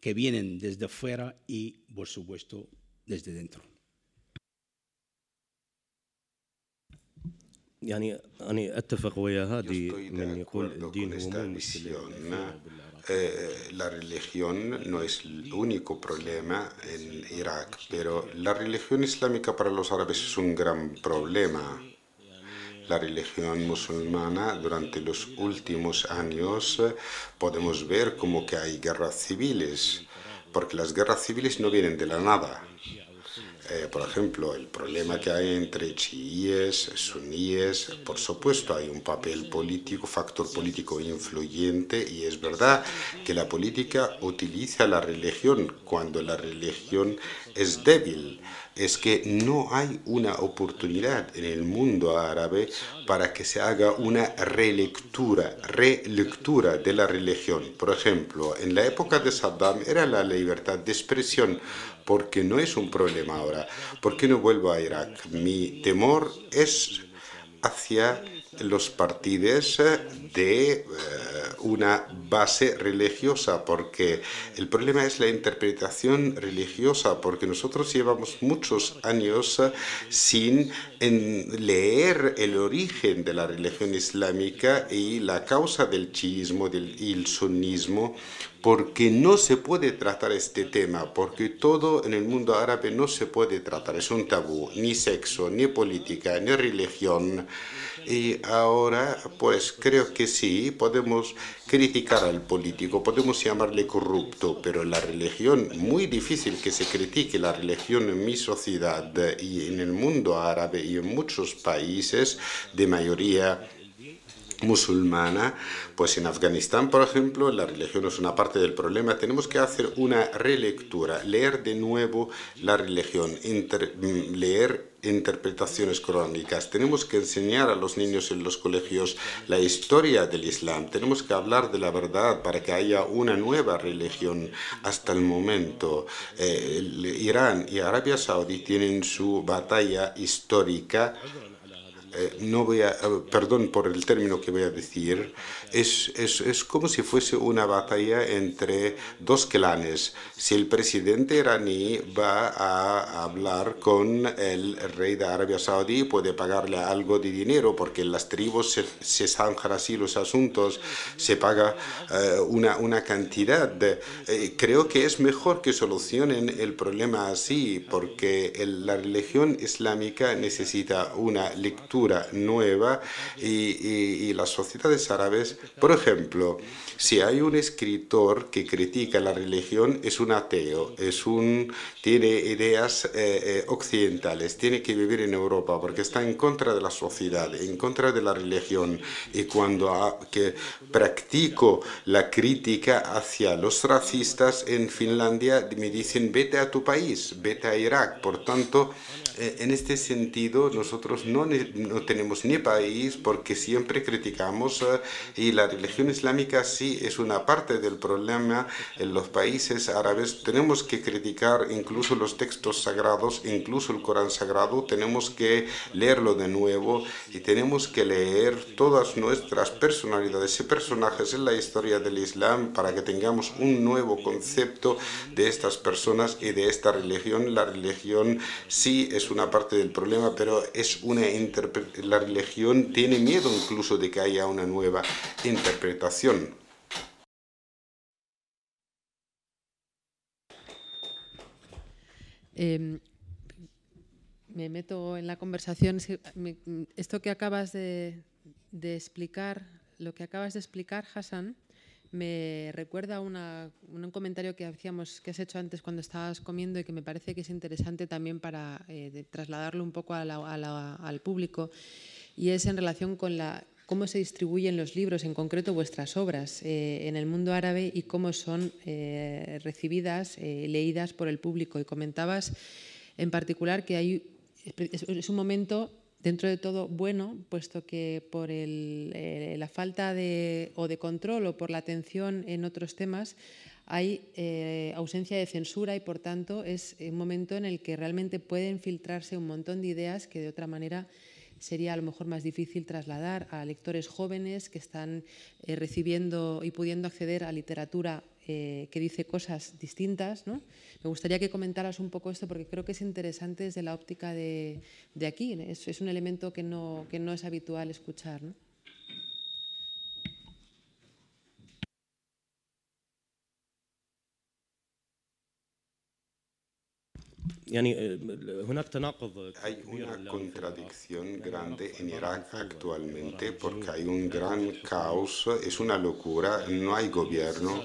que vienen desde fuera y, por supuesto, desde dentro. يعني أنا أتفق ويا هذه من يقول الدين هو مو Eh, la religión no es el único problema en Irak, pero la religión islámica para los árabes es un gran problema. La religión musulmana durante los últimos años podemos ver como que hay guerras civiles, porque las guerras civiles no vienen de la nada eh, por ejemplo, el problema que hay entre chiíes, suníes, por supuesto hay un papel político, factor político influyente y es verdad que la política utiliza la religión cuando la religión es débil. Es que no hay una oportunidad en el mundo árabe para que se haga una relectura, relectura de la religión. Por ejemplo, en la época de Saddam era la libertad de expresión porque no es un problema ahora. ¿Por qué no vuelvo a Irak? Mi temor es hacia los partidos de eh, una base religiosa, porque el problema es la interpretación religiosa, porque nosotros llevamos muchos años sin leer el origen de la religión islámica y la causa del chiismo y el sunismo porque no se puede tratar este tema, porque todo en el mundo árabe no se puede tratar, es un tabú, ni sexo, ni política, ni religión. Y ahora, pues creo que sí, podemos criticar al político, podemos llamarle corrupto, pero la religión, muy difícil que se critique la religión en mi sociedad y en el mundo árabe y en muchos países de mayoría musulmana, pues en Afganistán, por ejemplo, la religión es una parte del problema. Tenemos que hacer una relectura, leer de nuevo la religión, mm, leer interpretaciones crónicas. Tenemos que enseñar a los niños en los colegios la historia del Islam. Tenemos que hablar de la verdad para que haya una nueva religión. Hasta el momento, eh, Irán y Arabia Saudí tienen su batalla histórica eh, no voy a, eh, perdón por el término que voy a decir, es, es, es, como si fuese una batalla entre dos clanes. Si el presidente iraní va a hablar con el rey de Arabia Saudí, puede pagarle algo de dinero porque las tribus se, se zanjan así los asuntos, se paga eh, una, una cantidad. De, creo que es mejor que solucionen el problema así porque la religión islámica necesita una lectura nueva y, las sociedades árabes, por ejemplo, si hay un escritor que critica la religión, es un ateo, es un, tiene ideas eh, eh, occidentales, tiene que vivir en Europa porque está en contra de la sociedad, en contra de la religión. Y cuando que practico la crítica hacia los racistas en Finlandia, me dicen, vete a tu país, vete a Irak. Por tanto, eh, en este sentido, nosotros no, no, tenemos ni país porque siempre criticamos eh, y la religión islámica sí es una parte del problema en los países árabes. Tenemos que criticar incluso los textos sagrados, incluso el Corán sagrado, tenemos que leerlo de nuevo y tenemos que leer todas nuestras personalidades y personajes en la historia del Islam para que tengamos un nuevo concepto de estas personas y de esta religión. La religión sí es una parte del problema, pero es una la religión tiene miedo incluso de que haya una nueva interpretación. Em, me meto en la conversación. Esto que acabas de, explicar, lo que acabas de explicar, Hassan, me recuerda un comentario que hacíamos, que has hecho antes cuando estabas comiendo y que me parece que es interesante también para eh, trasladarlo un poco al público y es en relación con la, cómo se distribuyen los libros, en concreto vuestras obras, eh, en el mundo árabe y cómo son eh, recibidas, leídas por el público. Y comentabas en particular que hay, es un momento dentro de todo bueno, puesto que por eh, la falta de, o de control o por la atención en otros temas hay eh, ausencia de censura y por tanto es un momento en el que realmente pueden filtrarse un montón de ideas que de otra manera sería a lo mejor más difícil trasladar a lectores jóvenes que están eh, recibiendo y pudiendo acceder a literatura que dice cosas distintas, ¿no? Me gustaría que comentaras un poco esto porque creo que es interesante desde la óptica de, de aquí. Es, es, un elemento que no, que no es habitual escuchar. ¿no? Hay una contradicción grande en Irak actualmente porque hay un gran caos, es una locura, no hay gobierno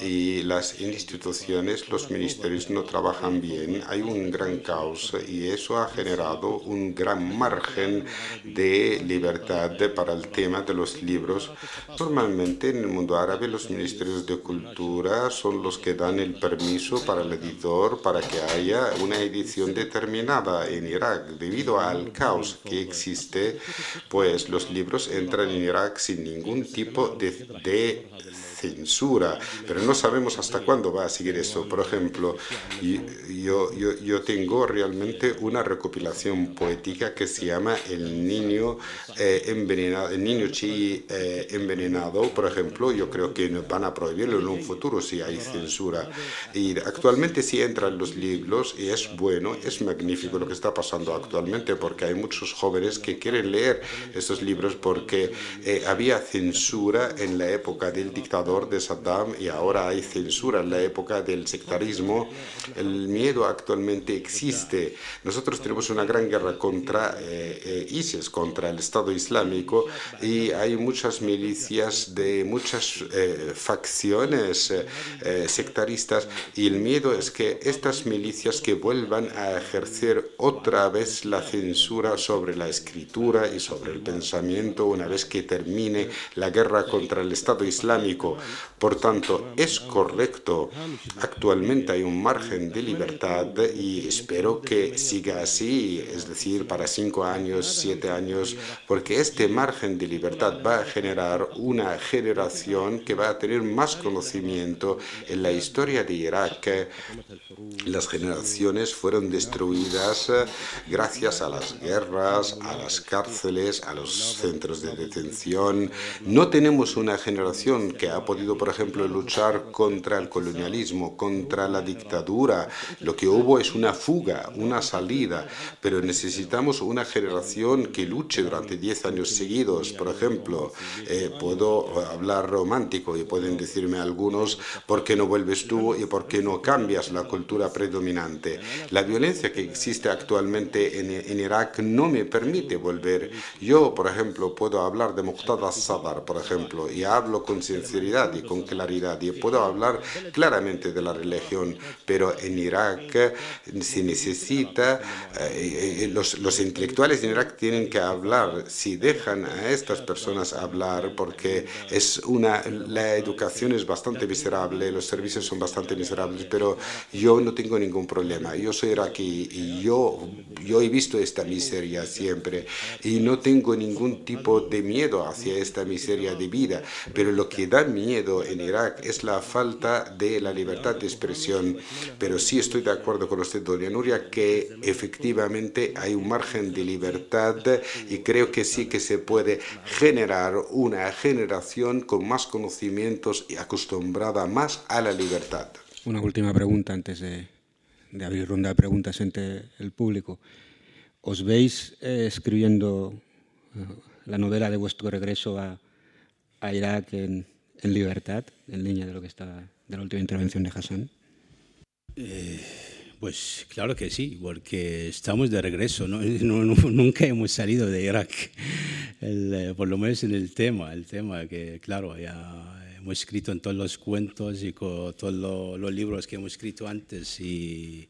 y las instituciones, los ministerios no trabajan bien, hay un gran caos y eso ha generado un gran margen de libertad para el tema de los libros. Normalmente en el mundo árabe los ministerios de cultura son los que dan el permiso para el editor para que haya una edición determinada en Irak. Debido al caos que existe, pues los libros entran en Irak sin ningún tipo de, de censura, pero no sabemos hasta cuándo va a seguir eso. Por ejemplo, yo, yo, yo tengo realmente una recopilación poética que se llama El niño eh, envenenado, el niño chi eh, envenenado, por ejemplo, yo creo que van a prohibirlo en un futuro si hay censura. Y actualmente sí entran los libros y es bueno, es magnífico lo que está pasando actualmente porque hay muchos jóvenes que quieren leer estos libros porque eh, había censura en la época del dictador de Saddam y ahora hay censura en la época del sectarismo. El miedo actualmente existe. Nosotros tenemos una gran guerra contra eh, eh, ISIS, contra el Estado Islámico, y hay muchas milicias de muchas eh, facciones sectaristas, y el miedo es que estas milicias que vuelvan a ejercer otra vez la censura sobre la escritura y sobre el pensamiento una vez que termine la guerra contra el Estado Islámico. Por tanto, es correcto. Actualmente hay un margen de libertad y espero que siga así, es decir, para cinco años, siete años, porque este margen de libertad va a generar una generación que va a tener más conocimiento en la historia de Irak. Las generaciones fueron destruidas eh, gracias a las guerras, a las cárceles, a los centros de detención. No tenemos una generación que ha podido, por ejemplo, luchar contra el colonialismo, contra la dictadura. Lo que hubo es una fuga, una salida, pero necesitamos una generación que luche durante 10 años seguidos. Por ejemplo, eh, puedo hablar romántico y pueden decirme algunos, ¿por qué no vuelves tú y por qué no cambias la cultura predominante? La violencia que existe actualmente en, en Irak no me permite volver. Yo, por ejemplo, puedo hablar de Muqtada Sadar, por ejemplo, y hablo con sinceridad y con claridad, y puedo hablar claramente de la religión, pero en Irak se necesita, eh, eh, los, los intelectuales en Irak tienen que hablar, si dejan a estas personas hablar, porque es una, la educación es bastante miserable, los servicios son bastante miserables, pero yo no tengo ningún problema, yo soy iraquí y yo, yo he visto esta miseria siempre y no tengo ningún tipo de miedo hacia esta miseria de vida, pero lo que da miedo en Irak es la falta de la libertad de expresión. Pero sí estoy de acuerdo con usted, doña Nuria, que efectivamente hay un margen de libertad y creo que sí que se puede generar una generación con más conocimientos y acostumbrada más a la libertad. Una última pregunta antes de, de abrir ronda de preguntas entre el público. ¿Os veis eh, escribiendo eh, la novela de vuestro regreso a, a Irak en, en, libertad, en línea de lo que está de la última intervención de Hassan? Eh, pues claro que sí, porque estamos de regreso, ¿no? No, no, nunca hemos salido de Irak, el, eh, por lo menos en el tema, el tema que claro, ya hemos escrito en todos los cuentos y con todos los, los libros que hemos escrito antes y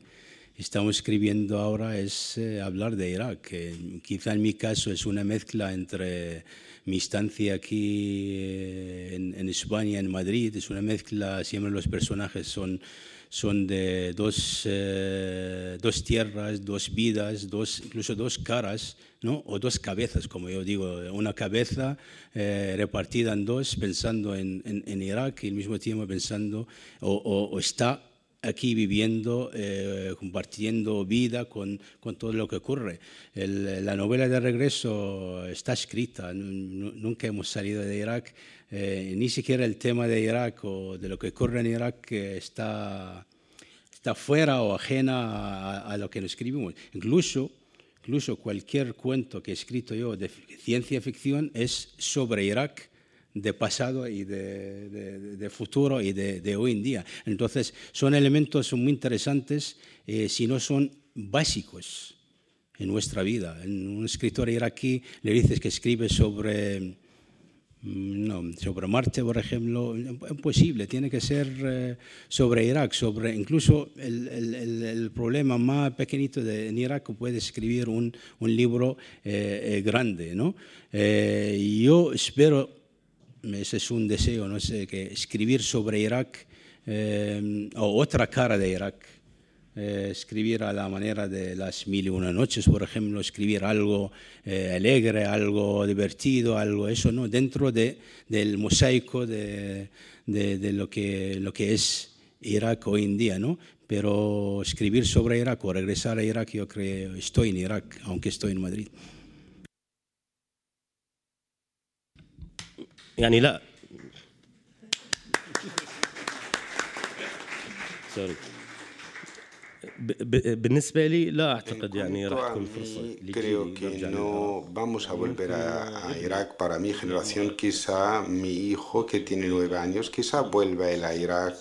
estamos escribiendo ahora es eh, hablar de Irak, que quizá en mi caso es una mezcla entre mi estancia aquí eh, en, España, en Madrid, es una mezcla, siempre los personajes son, son de dos, eh, dos tierras, dos vidas, dos, incluso dos caras, ¿no? o dos cabezas, como yo digo, una cabeza eh, repartida en dos, pensando en, en, Irak y al mismo tiempo pensando, o, o está aquí viviendo, eh, compartiendo vida con, con, todo lo que ocurre. El, la novela de regreso está escrita, nunca hemos salido de Irak, eh, ni siquiera el tema de Irak o de lo que ocurre en Irak está, está fuera o ajena a, a lo que nos escribimos. Incluso, incluso cualquier cuento que he escrito yo de ciencia ficción es sobre Irak de pasado y de, de, futuro y de, de, hoy en día. Entonces, son elementos muy interesantes, eh, si no son básicos en nuestra vida. En un escritor iraquí le dices que escribe sobre, no, sobre Marte, por ejemplo, imposible, tiene que ser eh, sobre Irak, sobre incluso el, el, el, problema más pequeñito de, en Irak puede escribir un, un libro eh, grande. ¿no? Yo espero ese es un deseo, no sé, que escribir sobre Irak eh, o otra cara de Irak. Eh, escribir a la manera de las mil y una noches, por ejemplo, escribir algo eh, alegre, algo divertido, algo eso, ¿no? Dentro de, del mosaico de, de, de, lo, que, lo que es Irak hoy en día, ¿no? Pero escribir sobre Irak o regresar a Irak, yo creo, estoy en Irak, aunque estoy en Madrid. يعني لا سوري بالنسبة لي لا أعتقد يعني راح تكون فرصة creo que no vamos a volver a, a, Irak para mi generación quizá mi hijo que tiene nueve años quizá vuelva él a Irak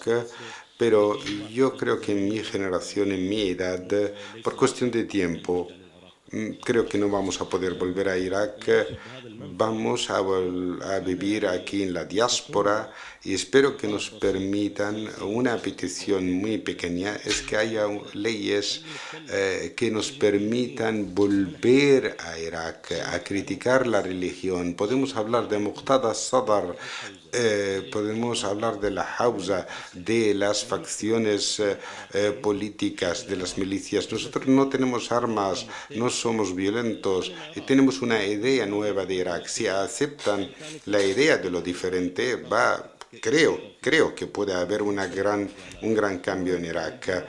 pero yo creo que en mi generación, en mi edad, por cuestión de tiempo, mm, creo que no vamos a poder volver a Irak, vamos a, vivir aquí en la diáspora y espero que nos permitan una petición muy pequeña, es que haya leyes eh, que nos permitan volver a Irak, a criticar la religión. Podemos hablar de Muqtada Sadar, eh, podemos hablar de la Hausa, de las facciones eh, políticas, de las milicias. Nosotros no tenemos armas, no somos violentos y tenemos una idea nueva Irak. Si aceptan la idea de lo diferente, va creo, creo que puede haber un gran cambio en Irak.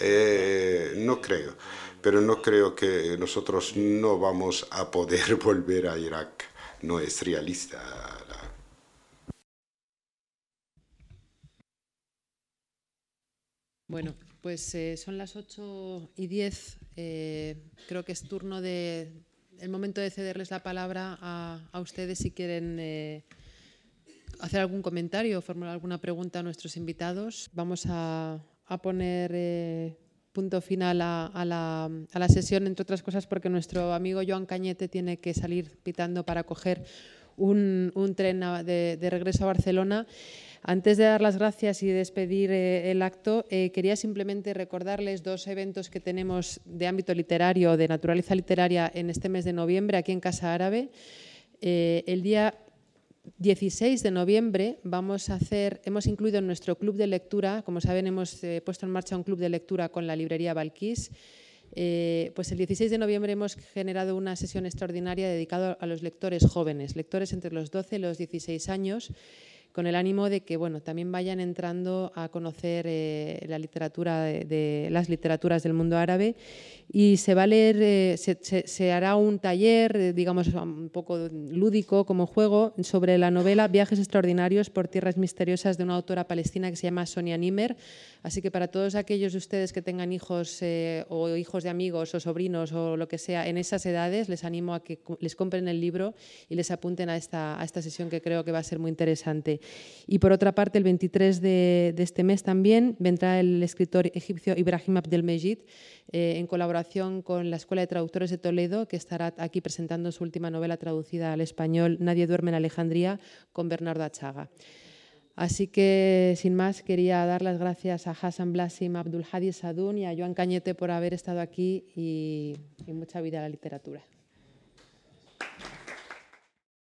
Eh, no creo, pero no creo que nosotros no vamos a poder volver a Irak. No es realista. Bueno, pues eh, son las 8 y 10. Eh, creo que es turno de el momento de cederles la palabra a, a ustedes si quieren hacer algún comentario o formular alguna pregunta a nuestros invitados. Vamos a, poner eh, punto final a, la, sesión, entre otras cosas porque nuestro amigo Joan Cañete tiene que salir pitando para coger un, tren de, regreso a Barcelona. Antes de dar las gracias y despedir eh, el acto, eh, quería simplemente recordarles dos eventos que tenemos de ámbito literario, de naturaleza literaria, en este mes de noviembre aquí en Casa Árabe. el día 16 de noviembre vamos a hacer, hemos incluido en nuestro club de lectura, como saben hemos eh, puesto en marcha un club de lectura con la librería Balquís, eh, pues el 16 de noviembre hemos generado una sesión extraordinaria dedicada a los lectores jóvenes, lectores entre los 12 y los 16 años, con el ánimo de que bueno, también vayan entrando a conocer eh, la literatura de, las literaturas del mundo árabe y se va a leer, eh, se, hará un taller, eh, digamos, un poco lúdico como juego, sobre la novela Viajes extraordinarios por tierras misteriosas de una autora palestina que se llama Sonia Nimer. Así que para todos aquellos de ustedes que tengan hijos o hijos de amigos o sobrinos o lo que sea en esas edades, les animo a que les compren el libro y les apunten a esta, a esta sesión que creo que va a ser muy interesante. Y por otra parte, el 23 de, este mes también vendrá el escritor egipcio Ibrahim Abdelmejid eh, en colaboración con la Escuela de Traductores de Toledo, que estará aquí presentando su última novela traducida al español, Nadie duerme en Alejandría, con Bernardo Achaga. Así que, sin más, quería dar las gracias a Hassan Blasim, Abdul Hadi Sadun y a Joan Cañete por haber estado aquí y mucha vida a la literatura.